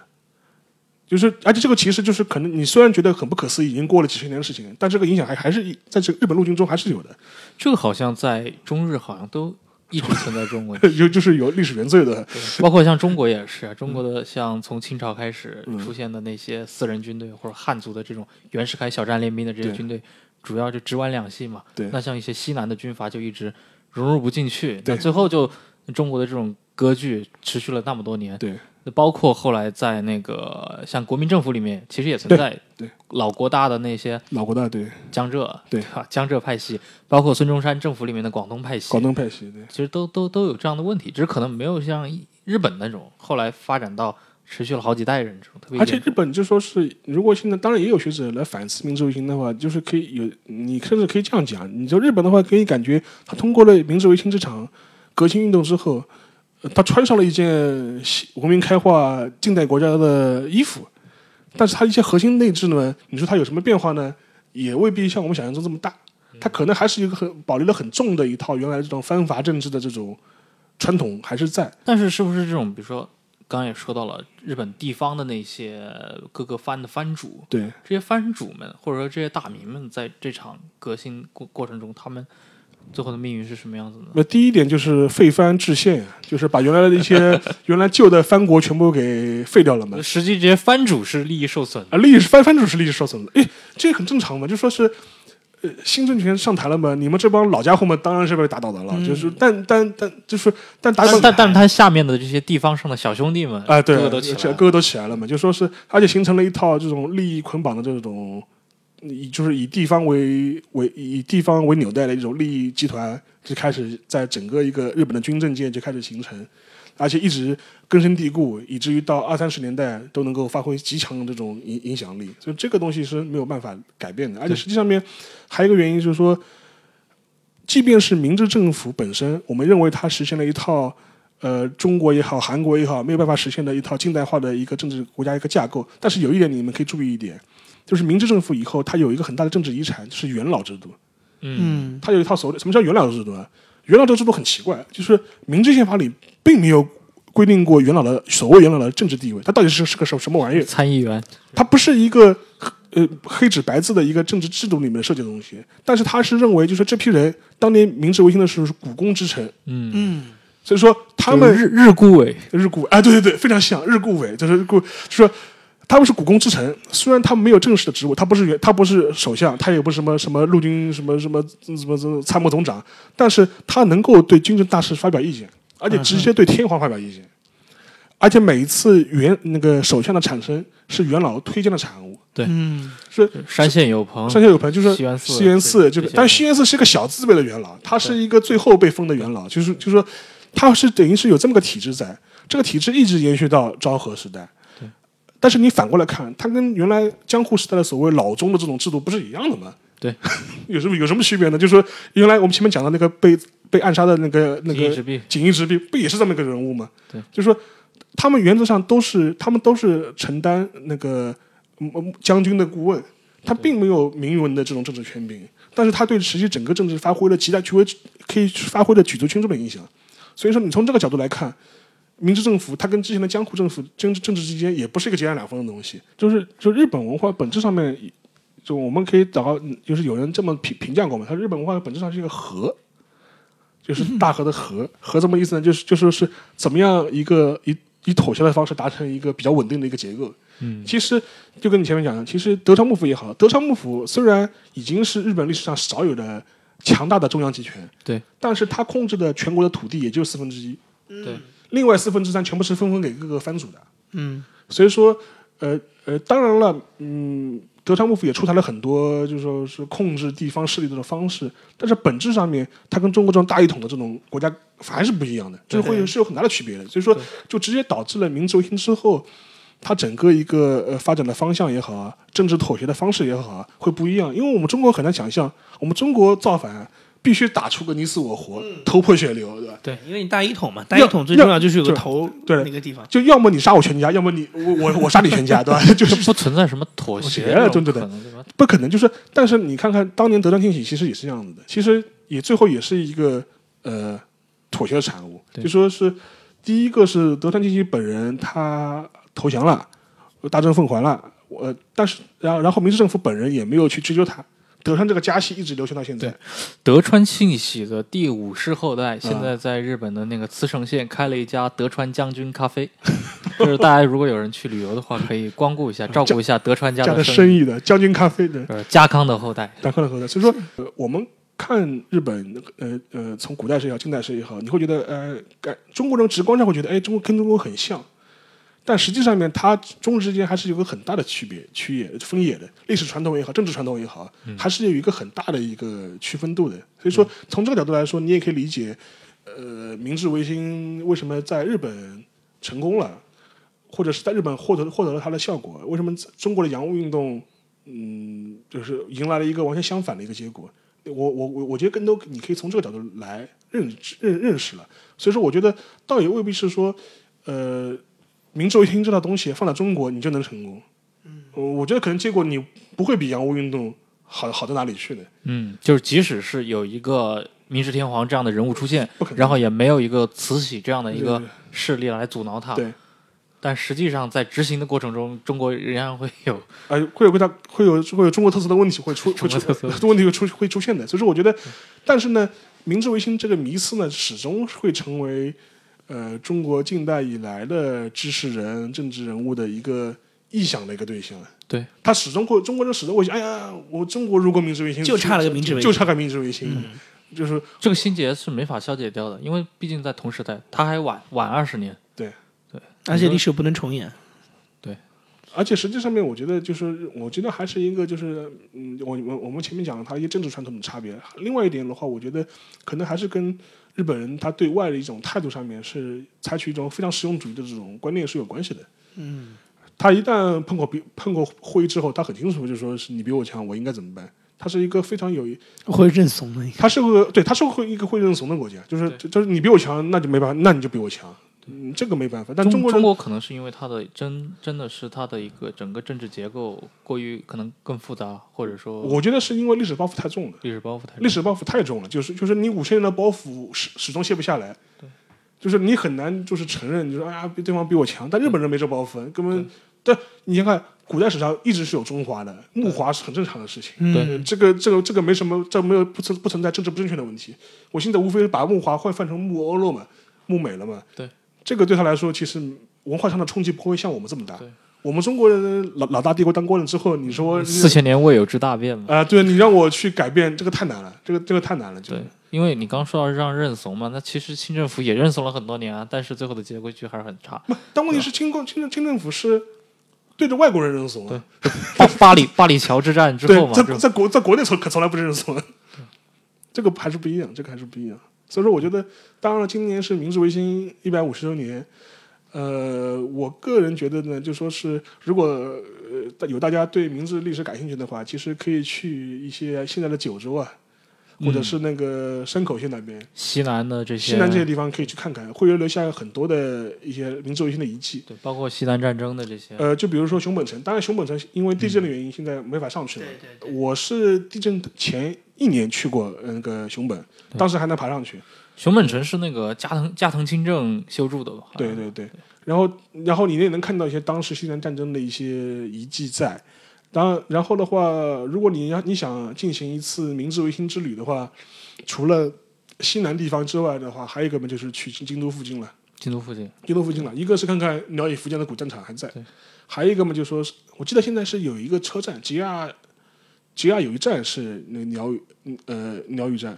就是而且这个其实就是可能你虽然觉得很不可思议，已经过了几十年的事情，但这个影响还还是在这个日本陆军中还是有的，这个好像在中日好像都一直存在这种问题，就就是有历史原罪的。包括像中国也是啊，中国的像从清朝开始嗯出现的那些私人军队或者汉族的这种袁世凯小站练兵的这些军队，主要就直皖两系嘛。对那像一些西南的军阀就一直融入不进去，那最后就中国的这种割据持续了那么多年。包括后来在那个像国民政府里面，其实也存在对对老国大的那些老国大对江浙对吧江浙派系，包括孙中山政府里面的广东派系，广东派系对。其实都都都有这样的问题，只是可能没有像日本那种后来发展到持续了好几代人这种特别。而且日本就说是，如果现在当然也有学者来反思明治维新的话，就是可以有，你甚至可以这样讲，你说日本的话，可以感觉他通过了明治维新这场革新运动之后，呃他穿上了一件西文明开化近代国家的衣服，但是他一些核心内质呢，你说他有什么变化呢？也未必像我们想象中这么大，他可能还是一个很保留了很重的一套原来这种藩阀政治的这种传统还是在。但是是不是这种，比如说刚刚也说到了日本地方的那些各个藩的藩主，对，这些藩主们或者说这些大名们，在这场革新过过程中，他们最后的命运是什么样子呢？那第一点就是废藩置县，就是把原来的一些 原来旧的藩国全部给废掉了嘛。实际这些藩主是利益受损，啊，利益是藩藩主是利益受损的，哎，这很正常嘛，就说是。呃，新政权上台了嘛？你们这帮老家伙们当然是被打倒的了。就是，但但但就是，但打倒但但但他下面的这些地方上的小兄弟们啊，对，个个都起来了，这个个都起来了嘛，就说是，而且形成了一套这种利益捆绑的这种，以就是以地方为为以地方为纽带的一种利益集团，就开始在整个一个日本的军政界就开始形成，而且一直根深蒂固，以至于到二三十年代都能够发挥极强的这种影影响力，所以这个东西是没有办法改变的，而且实际上面还有一个原因就是说，即便是明治政府本身，我们认为它实现了一套。呃，中国也好，韩国也好，没有办法实现的一套近代化的一个政治国家一个架构。但是有一点你们可以注意一点，就是明治政府以后，它有一个很大的政治遗产，就是元老制度。嗯，嗯它有一套所谓什么叫元老制度啊？元老这个制度很奇怪，就是明治宪法里并没有规定过元老的所谓元老的政治地位，它到底是是个什什么玩意儿？参议员，它不是一个呃黑纸白字的一个政治制度里面设计的东西，但是他是认为就是这批人当年明治维新的时候是股肱之臣，嗯，嗯所以说他们日日顾委，日顾哎，对对对，非常像日顾委，就是日顾，就是说他们是股肱之臣，虽然他们没有正式的职务，他不是原他不是首相，他也不是什么什么陆军什么什么什么什么参谋总长，但是他能够对军政大事发表意见，而且直接对天皇发表意见，而且每一次元那个首相的产生是元老推荐的产物，对。嗯。山县有朋，山县有朋就是西园寺。西园寺，就是但西园寺是一个小字辈的元老，他是一个最后被封的元老，就是就是说，他是等于是有这么个体制在，这个体制一直延续到昭和时代。对，但是你反过来看，它跟原来江户时代的所谓老中的这种制度不是一样的吗？对，有什么有什么区别呢？就是说，原来我们前面讲的那个被被暗杀的那个那个锦衣之弊，锦衣之弊，不也是这么一个人物吗？对，就是说，他们原则上都是他们都是承担那个将军的顾问，他并没有明文的这种政治权柄，但是他对实际整个政治发挥了极大具为可以发挥了举足轻重的影响。所以说，你从这个角度来看，明治政府它跟之前的江户政府政治政治之间也不是一个截然两分的东西，就是就日本文化本质上面，就我们可以找到，就是有人这么评评价过嘛，他日本文化本质上是一个和。就是大和的和，和什么意思呢？就是就说是怎么样一个以以妥协的方式达成一个比较稳定的一个结构。嗯，其实就跟你前面讲的，其实德川幕府也好，德川幕府虽然已经是日本历史上少有的强大的中央集权，对，但是他控制的全国的土地也就四分之一，对，另外四分之三全部是分封给各个藩主的。嗯所以说，呃呃，当然了，嗯，德川幕府也出台了很多，就是说是控制地方势力的这种方式，但是本质上面，它跟中国这种大一统的这种国家还是不一样的，这是会有是有很大的区别的。所以说，就直接导致了明治维新之后，它整个一个呃发展的方向也好啊，政治妥协的方式也好啊，会不一样。因为我们中国很难想象，我们中国造反必须打出个你死我活，头破血流，对吧？对因为你大一统嘛，大一统最重要就是有个头对。那个地方。就要么你杀我全家，要么你我我我杀你全家，对吧？就是。不存在什么妥协对对对可能，不可能，就是，但是你看看当年德川庆喜其实也是这样子的，其实也最后也是一个呃妥协的产物，就说是第一个是德川庆喜本人他投降了，大政奉还了，我、但是然后然后明治政府本人也没有去追究他，德川这个家系一直流传到现在。德川庆喜的第五世后啊代，现在在日本的那个茨城县开了一家德川将军咖啡，就是大家如果有人去旅游的话，可以光顾一下，照顾一下德川家家的的生生意的将军咖啡的呃，家康的后代。家康的后代，所以说、呃、我们看日本，呃呃，从古代史也好，近代史也好，你会觉得呃，感中国人直观上会觉得，哎，中国跟中国很像，但实际上面它中日之间还是有个很大的区别、区野、分野的，历史传统也好，政治传统也好，还是有一个很大的一个区分度的。所以说，从这个角度来说，你也可以理解，呃，明治维新为什么在日本成功了，或者是在日本获得获得了它的效果，为什么中国的洋务运动，嗯，就是迎来了一个完全相反的一个结果。我我我我觉得更多你可以从这个角度来认知认认识了。所以说，我觉得倒也未必是说，呃，明治维新这套东西放在中国你就能成功。嗯，我觉得可能结果你不会比洋务运动好好到哪里去的。嗯，就是即使是有一个明治天皇这样的人物出现然后也没有一个慈禧这样的一个势力来阻挠他。对，但实际上在执行的过程中，中国仍然会有呃，会有个它会有会有中国特色的问题会出会出问题会出会出现的，所以说我觉得，但是呢，明治维新这个迷思呢，始终会成为呃中国近代以来的知识人、政治人物的一个臆想的一个对象。对，他始终会中国人始终会想，哎呀，我中国如果明治维新就差了个民治维新就差个民治维新，就是。这个心结是没法消解掉的，因为毕竟在同时代，他还晚晚二十年。对。对。而且历史不能重演。对。而且实际上面，我觉得就是，我觉得还是一个就是，嗯，我我我们前面讲了它一些政治传统的差别。另外一点的话，我觉得可能还是跟日本人他对外的一种态度上面是采取一种非常实用主义的这种观念是有关系的。嗯，他一旦碰过比碰过会议之后，他很清楚就说是你比我强，我应该怎么办？他是一个非常有，会认怂的一个。他是个对，他是会一个会认怂的国家，就是就就是你比我强，那就没办法，那你就比我强，嗯，这个没办法。但中国人中国可能是因为它的真真的是它的一个整个政治结构过于可能更复杂，或者说我觉得是因为历史包袱太重了。历史包袱太重历史包袱太重了，就是就是你五千年的包袱始始终卸不下来，对就是你很难就是承认，就是哎呀，对方比我强，但日本人没这包袱，根本。但你先看，古代史上一直是有中华的，木华是很正常的事情。嗯呃这个这个这个没什么，这没有不存不存在政治不正确的问题。我现在无非是把木华换换成木欧了嘛，木美了嘛。对，这个对他来说，其实文化上的冲击不会像我们这么大。我们中国人老老大帝国当官了之后，你说四千年未有之大变嘛。啊、对你让我去改变，这个太难了，这个这个太难了。就对，因为你刚说到让认怂嘛，那其实清政府也认怂了很多年啊，但是最后的结果却还是很差。但问题是清共清政清政府是对着外国人认怂啊，巴 巴黎巴黎桥之战之后，嘛，在在国在国内从可从来不认怂，这个还是不一样，这个还是不一样。所以说，我觉得，当然了，今年是明治维新一百五十周年。呃，我个人觉得呢，就说是如果呃有大家对明治历史感兴趣的话，其实可以去一些现在的九州啊，或者是那个山口县那边，西南的这些西南这些地方可以去看看，会留下很多的一些民族维新的遗迹。对，包括西南战争的这些，呃，就比如说熊本城，当然熊本城因为地震的原因，现在没法上去了。对我是地震前一年去过呃那个熊本，当时还能爬上去。熊本城是那个加藤加藤清正修筑的吧？对对对，然后然后你也能看到一些当时西南战争的一些遗迹在。当然，然后的话，如果你要你想进行一次明治维新之旅的话，除了西南地方之外的话，还有一个嘛就是去京都附近了。京都附近，京都附近了，一个是看看鸟羽福建的古战场还在，还有一个嘛就说是，我记得现在是有一个车站吉亚吉亚有一站是那个鸟羽嗯呃鸟语站，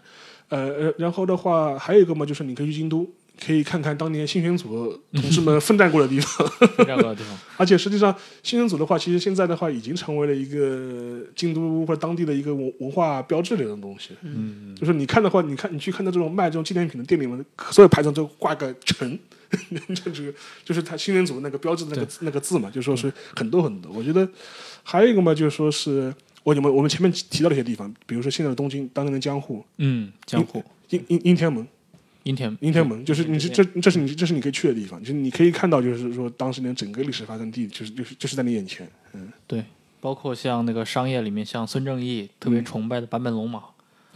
呃呃然后的话还有一个嘛就是你可以去京都，可以看看当年新选组同志们奋战过的地方，这样的地方，而且实际上新选组的话，其实现在的话已经成为了一个京都或者当地的一个文文化标志类的东西。嗯，就是你看的话，你看你去看到这种卖这种纪念品的店里面，所有牌子上都挂个城，就是就是他新选组那个标志的那个字那个字嘛，就说是很多很多。我觉得还有一个嘛，就是说是我你们我们前面提到的一些地方，比如说现在的东京，当年的江户、嗯，江户、阴阴阴天门、阴天、阴天门，就是你这这这是你这是你可以去的地方，就是你可以看到，就是说当时连整个历史发生地，就是就是就是在你眼前。嗯，对包括像那个商业里面，像孙正义特别崇拜的坂本龙马，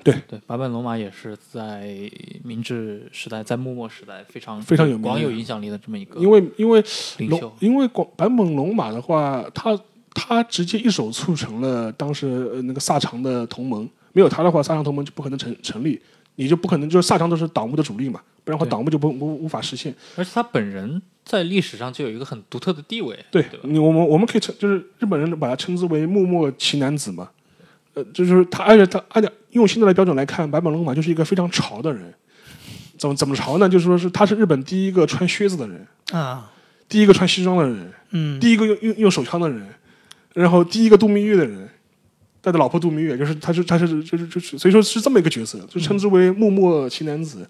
对对，坂本龙马也是在明治时代，在幕末时代非常非常有广有影响力的这么一个因为因为龙。因为广坂本龙马的话，他他直接一手促成了当时呃那个萨长的同盟，没有他的话，萨长同盟就不可能成成立，你就不可能就是萨长都是党务的主力嘛，不然的话对党务就不无无法实现。而且他本人在历史上就有一个很独特的地位，对对？你我们我们可以称就是日本人把他称之为幕末奇男子嘛，呃，就是他而且他按照用现在的标准来看，坂本龙马就是一个非常潮的人。怎么怎么潮呢？就是说是他是日本第一个穿靴子的人，啊，第一个穿西装的人，嗯，第一个用用用手枪的人，然后第一个度蜜月的人，带着老婆度蜜月，就是他是他是就是就是，所以说是这么一个角色，就称之为幕末奇男子。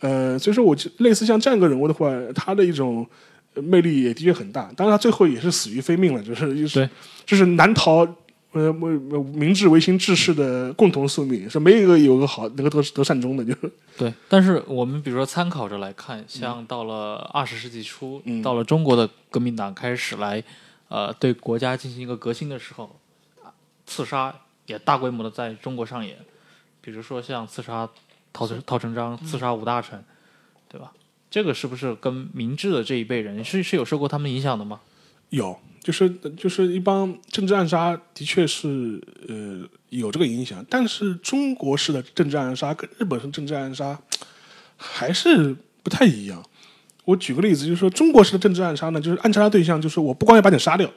呃，所以说我就类似像这样一个人物的话，他的一种呃魅力也的确很大。当然，他最后也是死于非命了，就是就是对就是难逃。呃，呃明治维新志士的共同宿命是没有一个有个好能够得得善终的，就对，但是我们比如说参考着来看，像到了二十世纪初，嗯到了中国的革命党开始来，呃，对国家进行一个革新的时候，啊刺杀也大规模的在中国上演，比如说像刺杀陶成陶成章，刺杀吴大臣，对吧？这个是不是跟明治的这一辈人是是有受过他们影响的吗？有，就是就是一帮政治暗杀，的确是呃有这个影响，但是中国式的政治暗杀跟日本式政治暗杀还是不太一样。我举个例子，就是说中国式的政治暗杀呢，就是暗杀对象就是我不光要把你杀掉，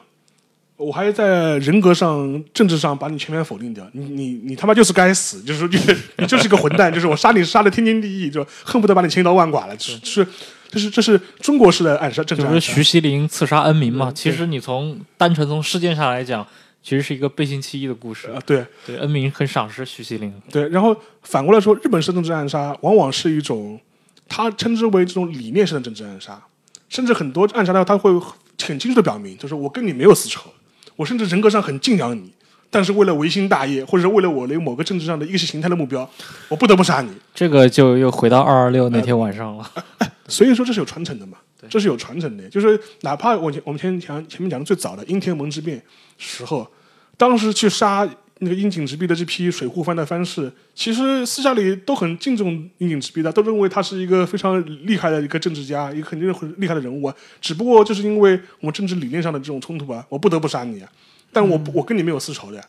我还在人格上、政治上把你全面否定掉。你你你他妈就是该死，就是说就是你就是个混蛋，就是我杀你杀的天经地义，就恨不得把你千刀万剐了。就是就是这是这是中国式的暗杀政治。就是徐锡麟刺杀恩铭嘛。其实你从单纯从事件上来讲，其实是一个背信弃义的故事。啊，对，对，恩铭很赏识徐锡麟。对，然后反过来说，日本式政治暗杀往往是一种，他称之为这种理念式的政治暗杀，甚至很多暗杀的他会很清楚的表明，就是我跟你没有私仇，我甚至人格上很敬仰你，但是为了维新大业，或者是为了我的某个政治上的意识形态的目标，我不得不杀你。这个就又回到二二六那天晚上了。所以说这是有传承的嘛，这是有传承的。就是哪怕我前我们前前前面讲的最早的应天门之变时候，当时去杀那个樱井直弼的这批水户藩的藩士，其实私下里都很敬重樱井直弼的，都认为他是一个非常厉害的一个政治家，一个肯定很厉害的人物啊。只不过就是因为我们政治理念上的这种冲突啊，我不得不杀你啊。但我不我跟你没有私仇的呀，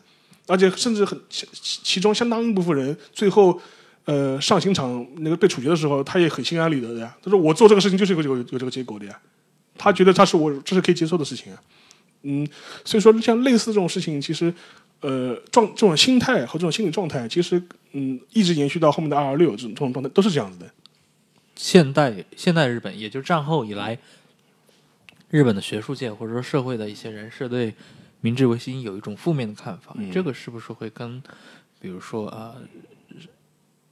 而且甚至很其其中相当一部分人最后。呃，上刑场那个被处决的时候，他也很心安理得的呀。他说：“我做这个事情就是有有有这个结果的呀。”他觉得他是我这是可以接受的事情啊。嗯，所以说像类似这种事情，其实呃状这种心态和这种心理状态，其实嗯一直延续到后面的二二六这种这种状态都是这样子的。现代现代日本，也就是战后以来，日本的学术界或者说社会的一些人士对明治维新有一种负面的看法。嗯这个是不是会跟，比如说啊、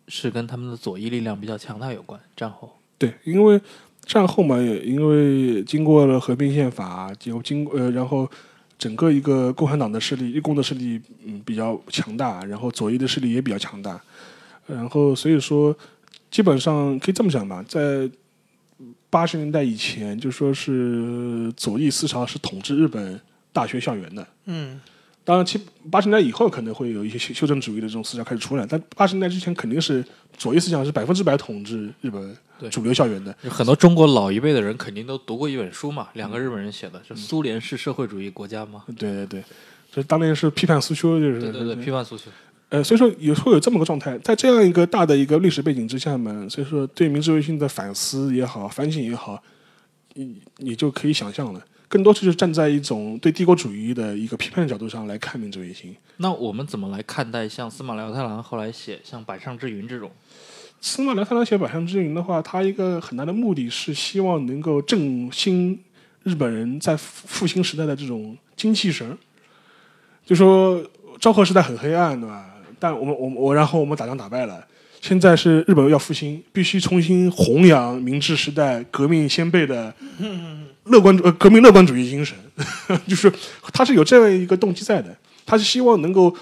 是跟他们的左翼力量比较强大有关？战后，对，因为战后嘛，也因为经过了合并宪法，就经呃，然后整个一个共产党的势力、一共的势力嗯比较强大，然后左翼的势力也比较强大，然后所以说基本上可以这么讲吧，在八十年代以前，就说是左翼思潮是统治日本大学校园的。嗯当然，七八十年代以后可能会有一些修修正主义的这种思想开始出来，但八十年代之前肯定是左翼思想是百分之百统治日本对主流校园的。就很多中国老一辈的人肯定都读过一本书嘛，两个日本人写的，就苏联是社会主义国家吗？对对对，所以当年是批判苏修，就是对对对，批判苏修。呃，所以说有会有这么个状态，在这样一个大的一个历史背景之下嘛，所以说对明治维新的反思也好，反省也好，你你就可以想象了，更多就是站在一种对帝国主义的一个批判的角度上来看明治维新。那我们怎么来看待像司马辽太郎后来写像百上之云这种？司马辽太郎写《百上之云》的话，他一个很大的目的是希望能够振兴日本人在复复兴时代的这种精气神。就说昭和时代很黑暗，对吧？但我们我们我然后我们打仗打败了，现在是日本要复兴，必须重新弘扬明治时代革命先辈的乐观主呃革命乐观主义精神，就是他是有这样一个动机在的，他是希望能够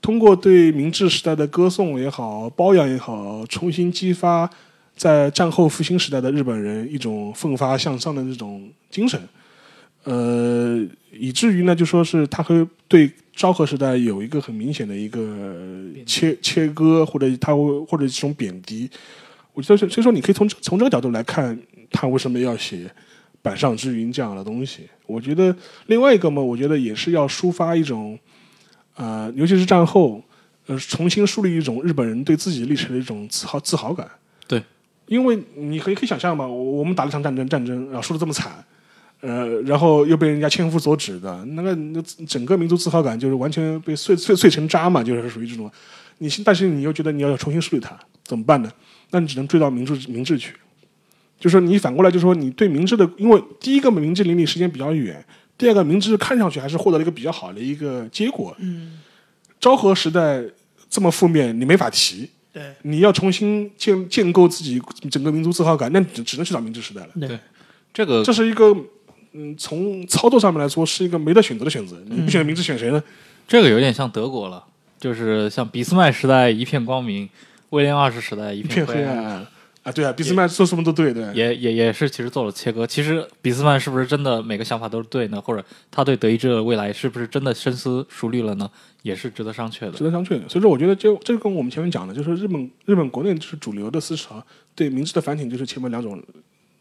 通过对明治时代的歌颂也好、褒扬也好，重新激发在战后复兴时代的日本人一种奋发向上的这种精神，呃，以至于呢，就说是他会对昭和时代有一个很明显的一个切切割，或者他会或者这种贬低。我觉得是，所以说你可以从从这个角度来看，他为什么要写“板上之云”这样的东西。我觉得另外一个嘛，我觉得也是要抒发一种，呃，尤其是战后，呃，重新树立一种日本人对自己历史的一种自豪自豪感。对，因为你可以可以想象嘛，我我们打了场战争，战争然后输的这么惨，呃，然后又被人家千夫所指的，那个那整个民族自豪感就是完全被碎碎碎成渣嘛，就是属于这种。你但是你又觉得你要重新树立它，怎么办呢？那你只能追到明治明治去。就是说你反过来，就是说你对明治的，因为第一个明治离你时间比较远，第二个明治看上去还是获得了一个比较好的一个结果。嗯，昭和时代这么负面，你没法提。对，你要重新建建构自己整个民族自豪感，那只只能去找明治时代了。对，这个这是一个，嗯，从操作上面来说是一个没得选择的选择。你不选明治，选谁呢？这个有点像德国了，就是像俾斯麦时代一片光明，威廉二世时代一一片黑黑暗啊！对啊，俾斯麦说什么都对，对。也也也是，其实做了切割。其实俾斯麦是不是真的每个想法都是对呢？或者他对德意志的未来是不是真的深思熟虑了呢？也是值得商榷的。值得商榷的。所以说，我觉得就这跟我们前面讲的，就是日本日本国内就是主流的思潮对明治的反省，就是前面两种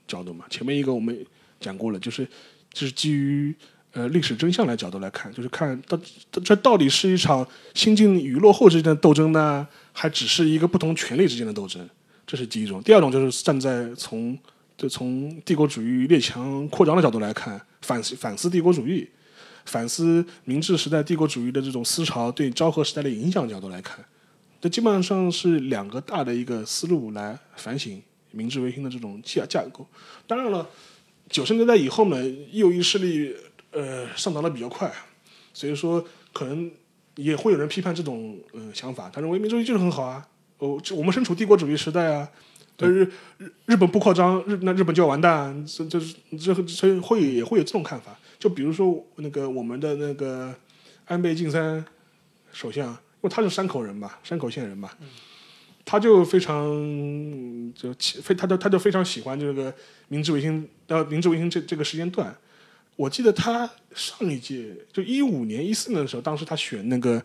角度嘛。前面一个我们讲过了，就是就是基于呃历史真相来角度来看，就是看到这到底是一场新晋与落后之间的斗争呢，还只是一个不同权力之间的斗争？这是第一种。第二种就是站在从就从帝国主义列强扩张的角度来看，反思反思帝国主义。反思明治时代帝国主义的这种思潮对昭和时代的影响角度来看，这基本上是两个大的一个思路来反省明治维新的这种架架构。当然了，九十年代以后呢，右翼势力呃上涨的比较快，所以说可能也会有人批判这种呃想法，他认为民主主义就是很好啊，哦，我们身处帝国主义时代啊。但是日日本不扩张，日那日本就要完蛋，这这这这会也会有这种看法。就比如说那个我们的那个安倍晋三首相，因为他是山口人嘛，山口县人嘛，他就非常就非他就他就非常喜欢这个明治维新呃明治维新这这个时间段。我记得他上一届就一五年一四年的时候，当时他选那个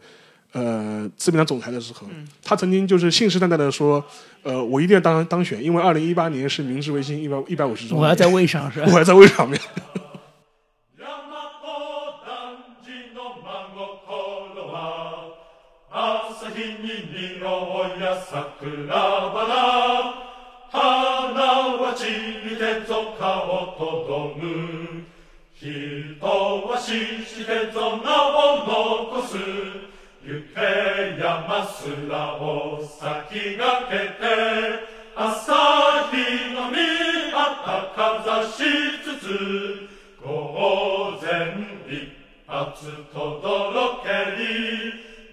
呃自民党总裁的时候，他曾经就是信誓旦旦的说，呃我一定要当当选，因为二零一八年是明治维新一百一百五十周年，我要在位上是吧？我要在位上面。朝日に匂いや桜花花は散りてぞ顔とどむ。人は死してぞ名を残す。行け山すらを先がけて朝日の見旗かざしつつ午前一発とどろけり。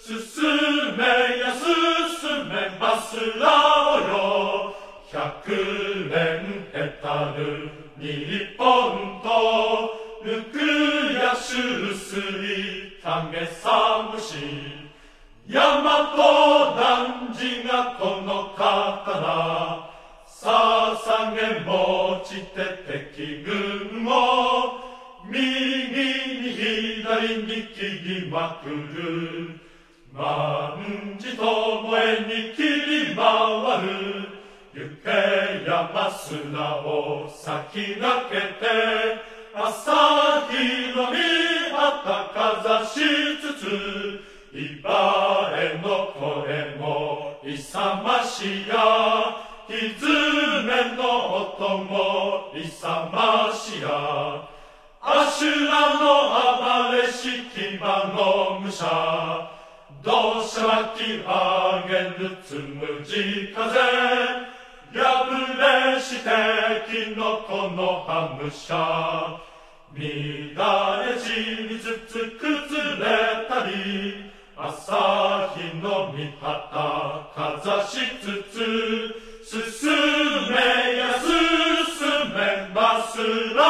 進めや進めますらおよ。百年へたる日本とぬくや終水影寒し大和男児がこの刀。捧げ持ちて敵軍を。右に左に切りまくる。万事ともえに切り回る。行け山砂を先がけて朝日の見旗かざしつつ茨の声も勇ましや蹄の音も勇ましやアシュラの暴れし牙の武者。どうしまき上げるつむじ風。破れしてきのこのハムシャ乱れ死につつ崩れたり。朝日の御旗かざしつつ。進めや進めますら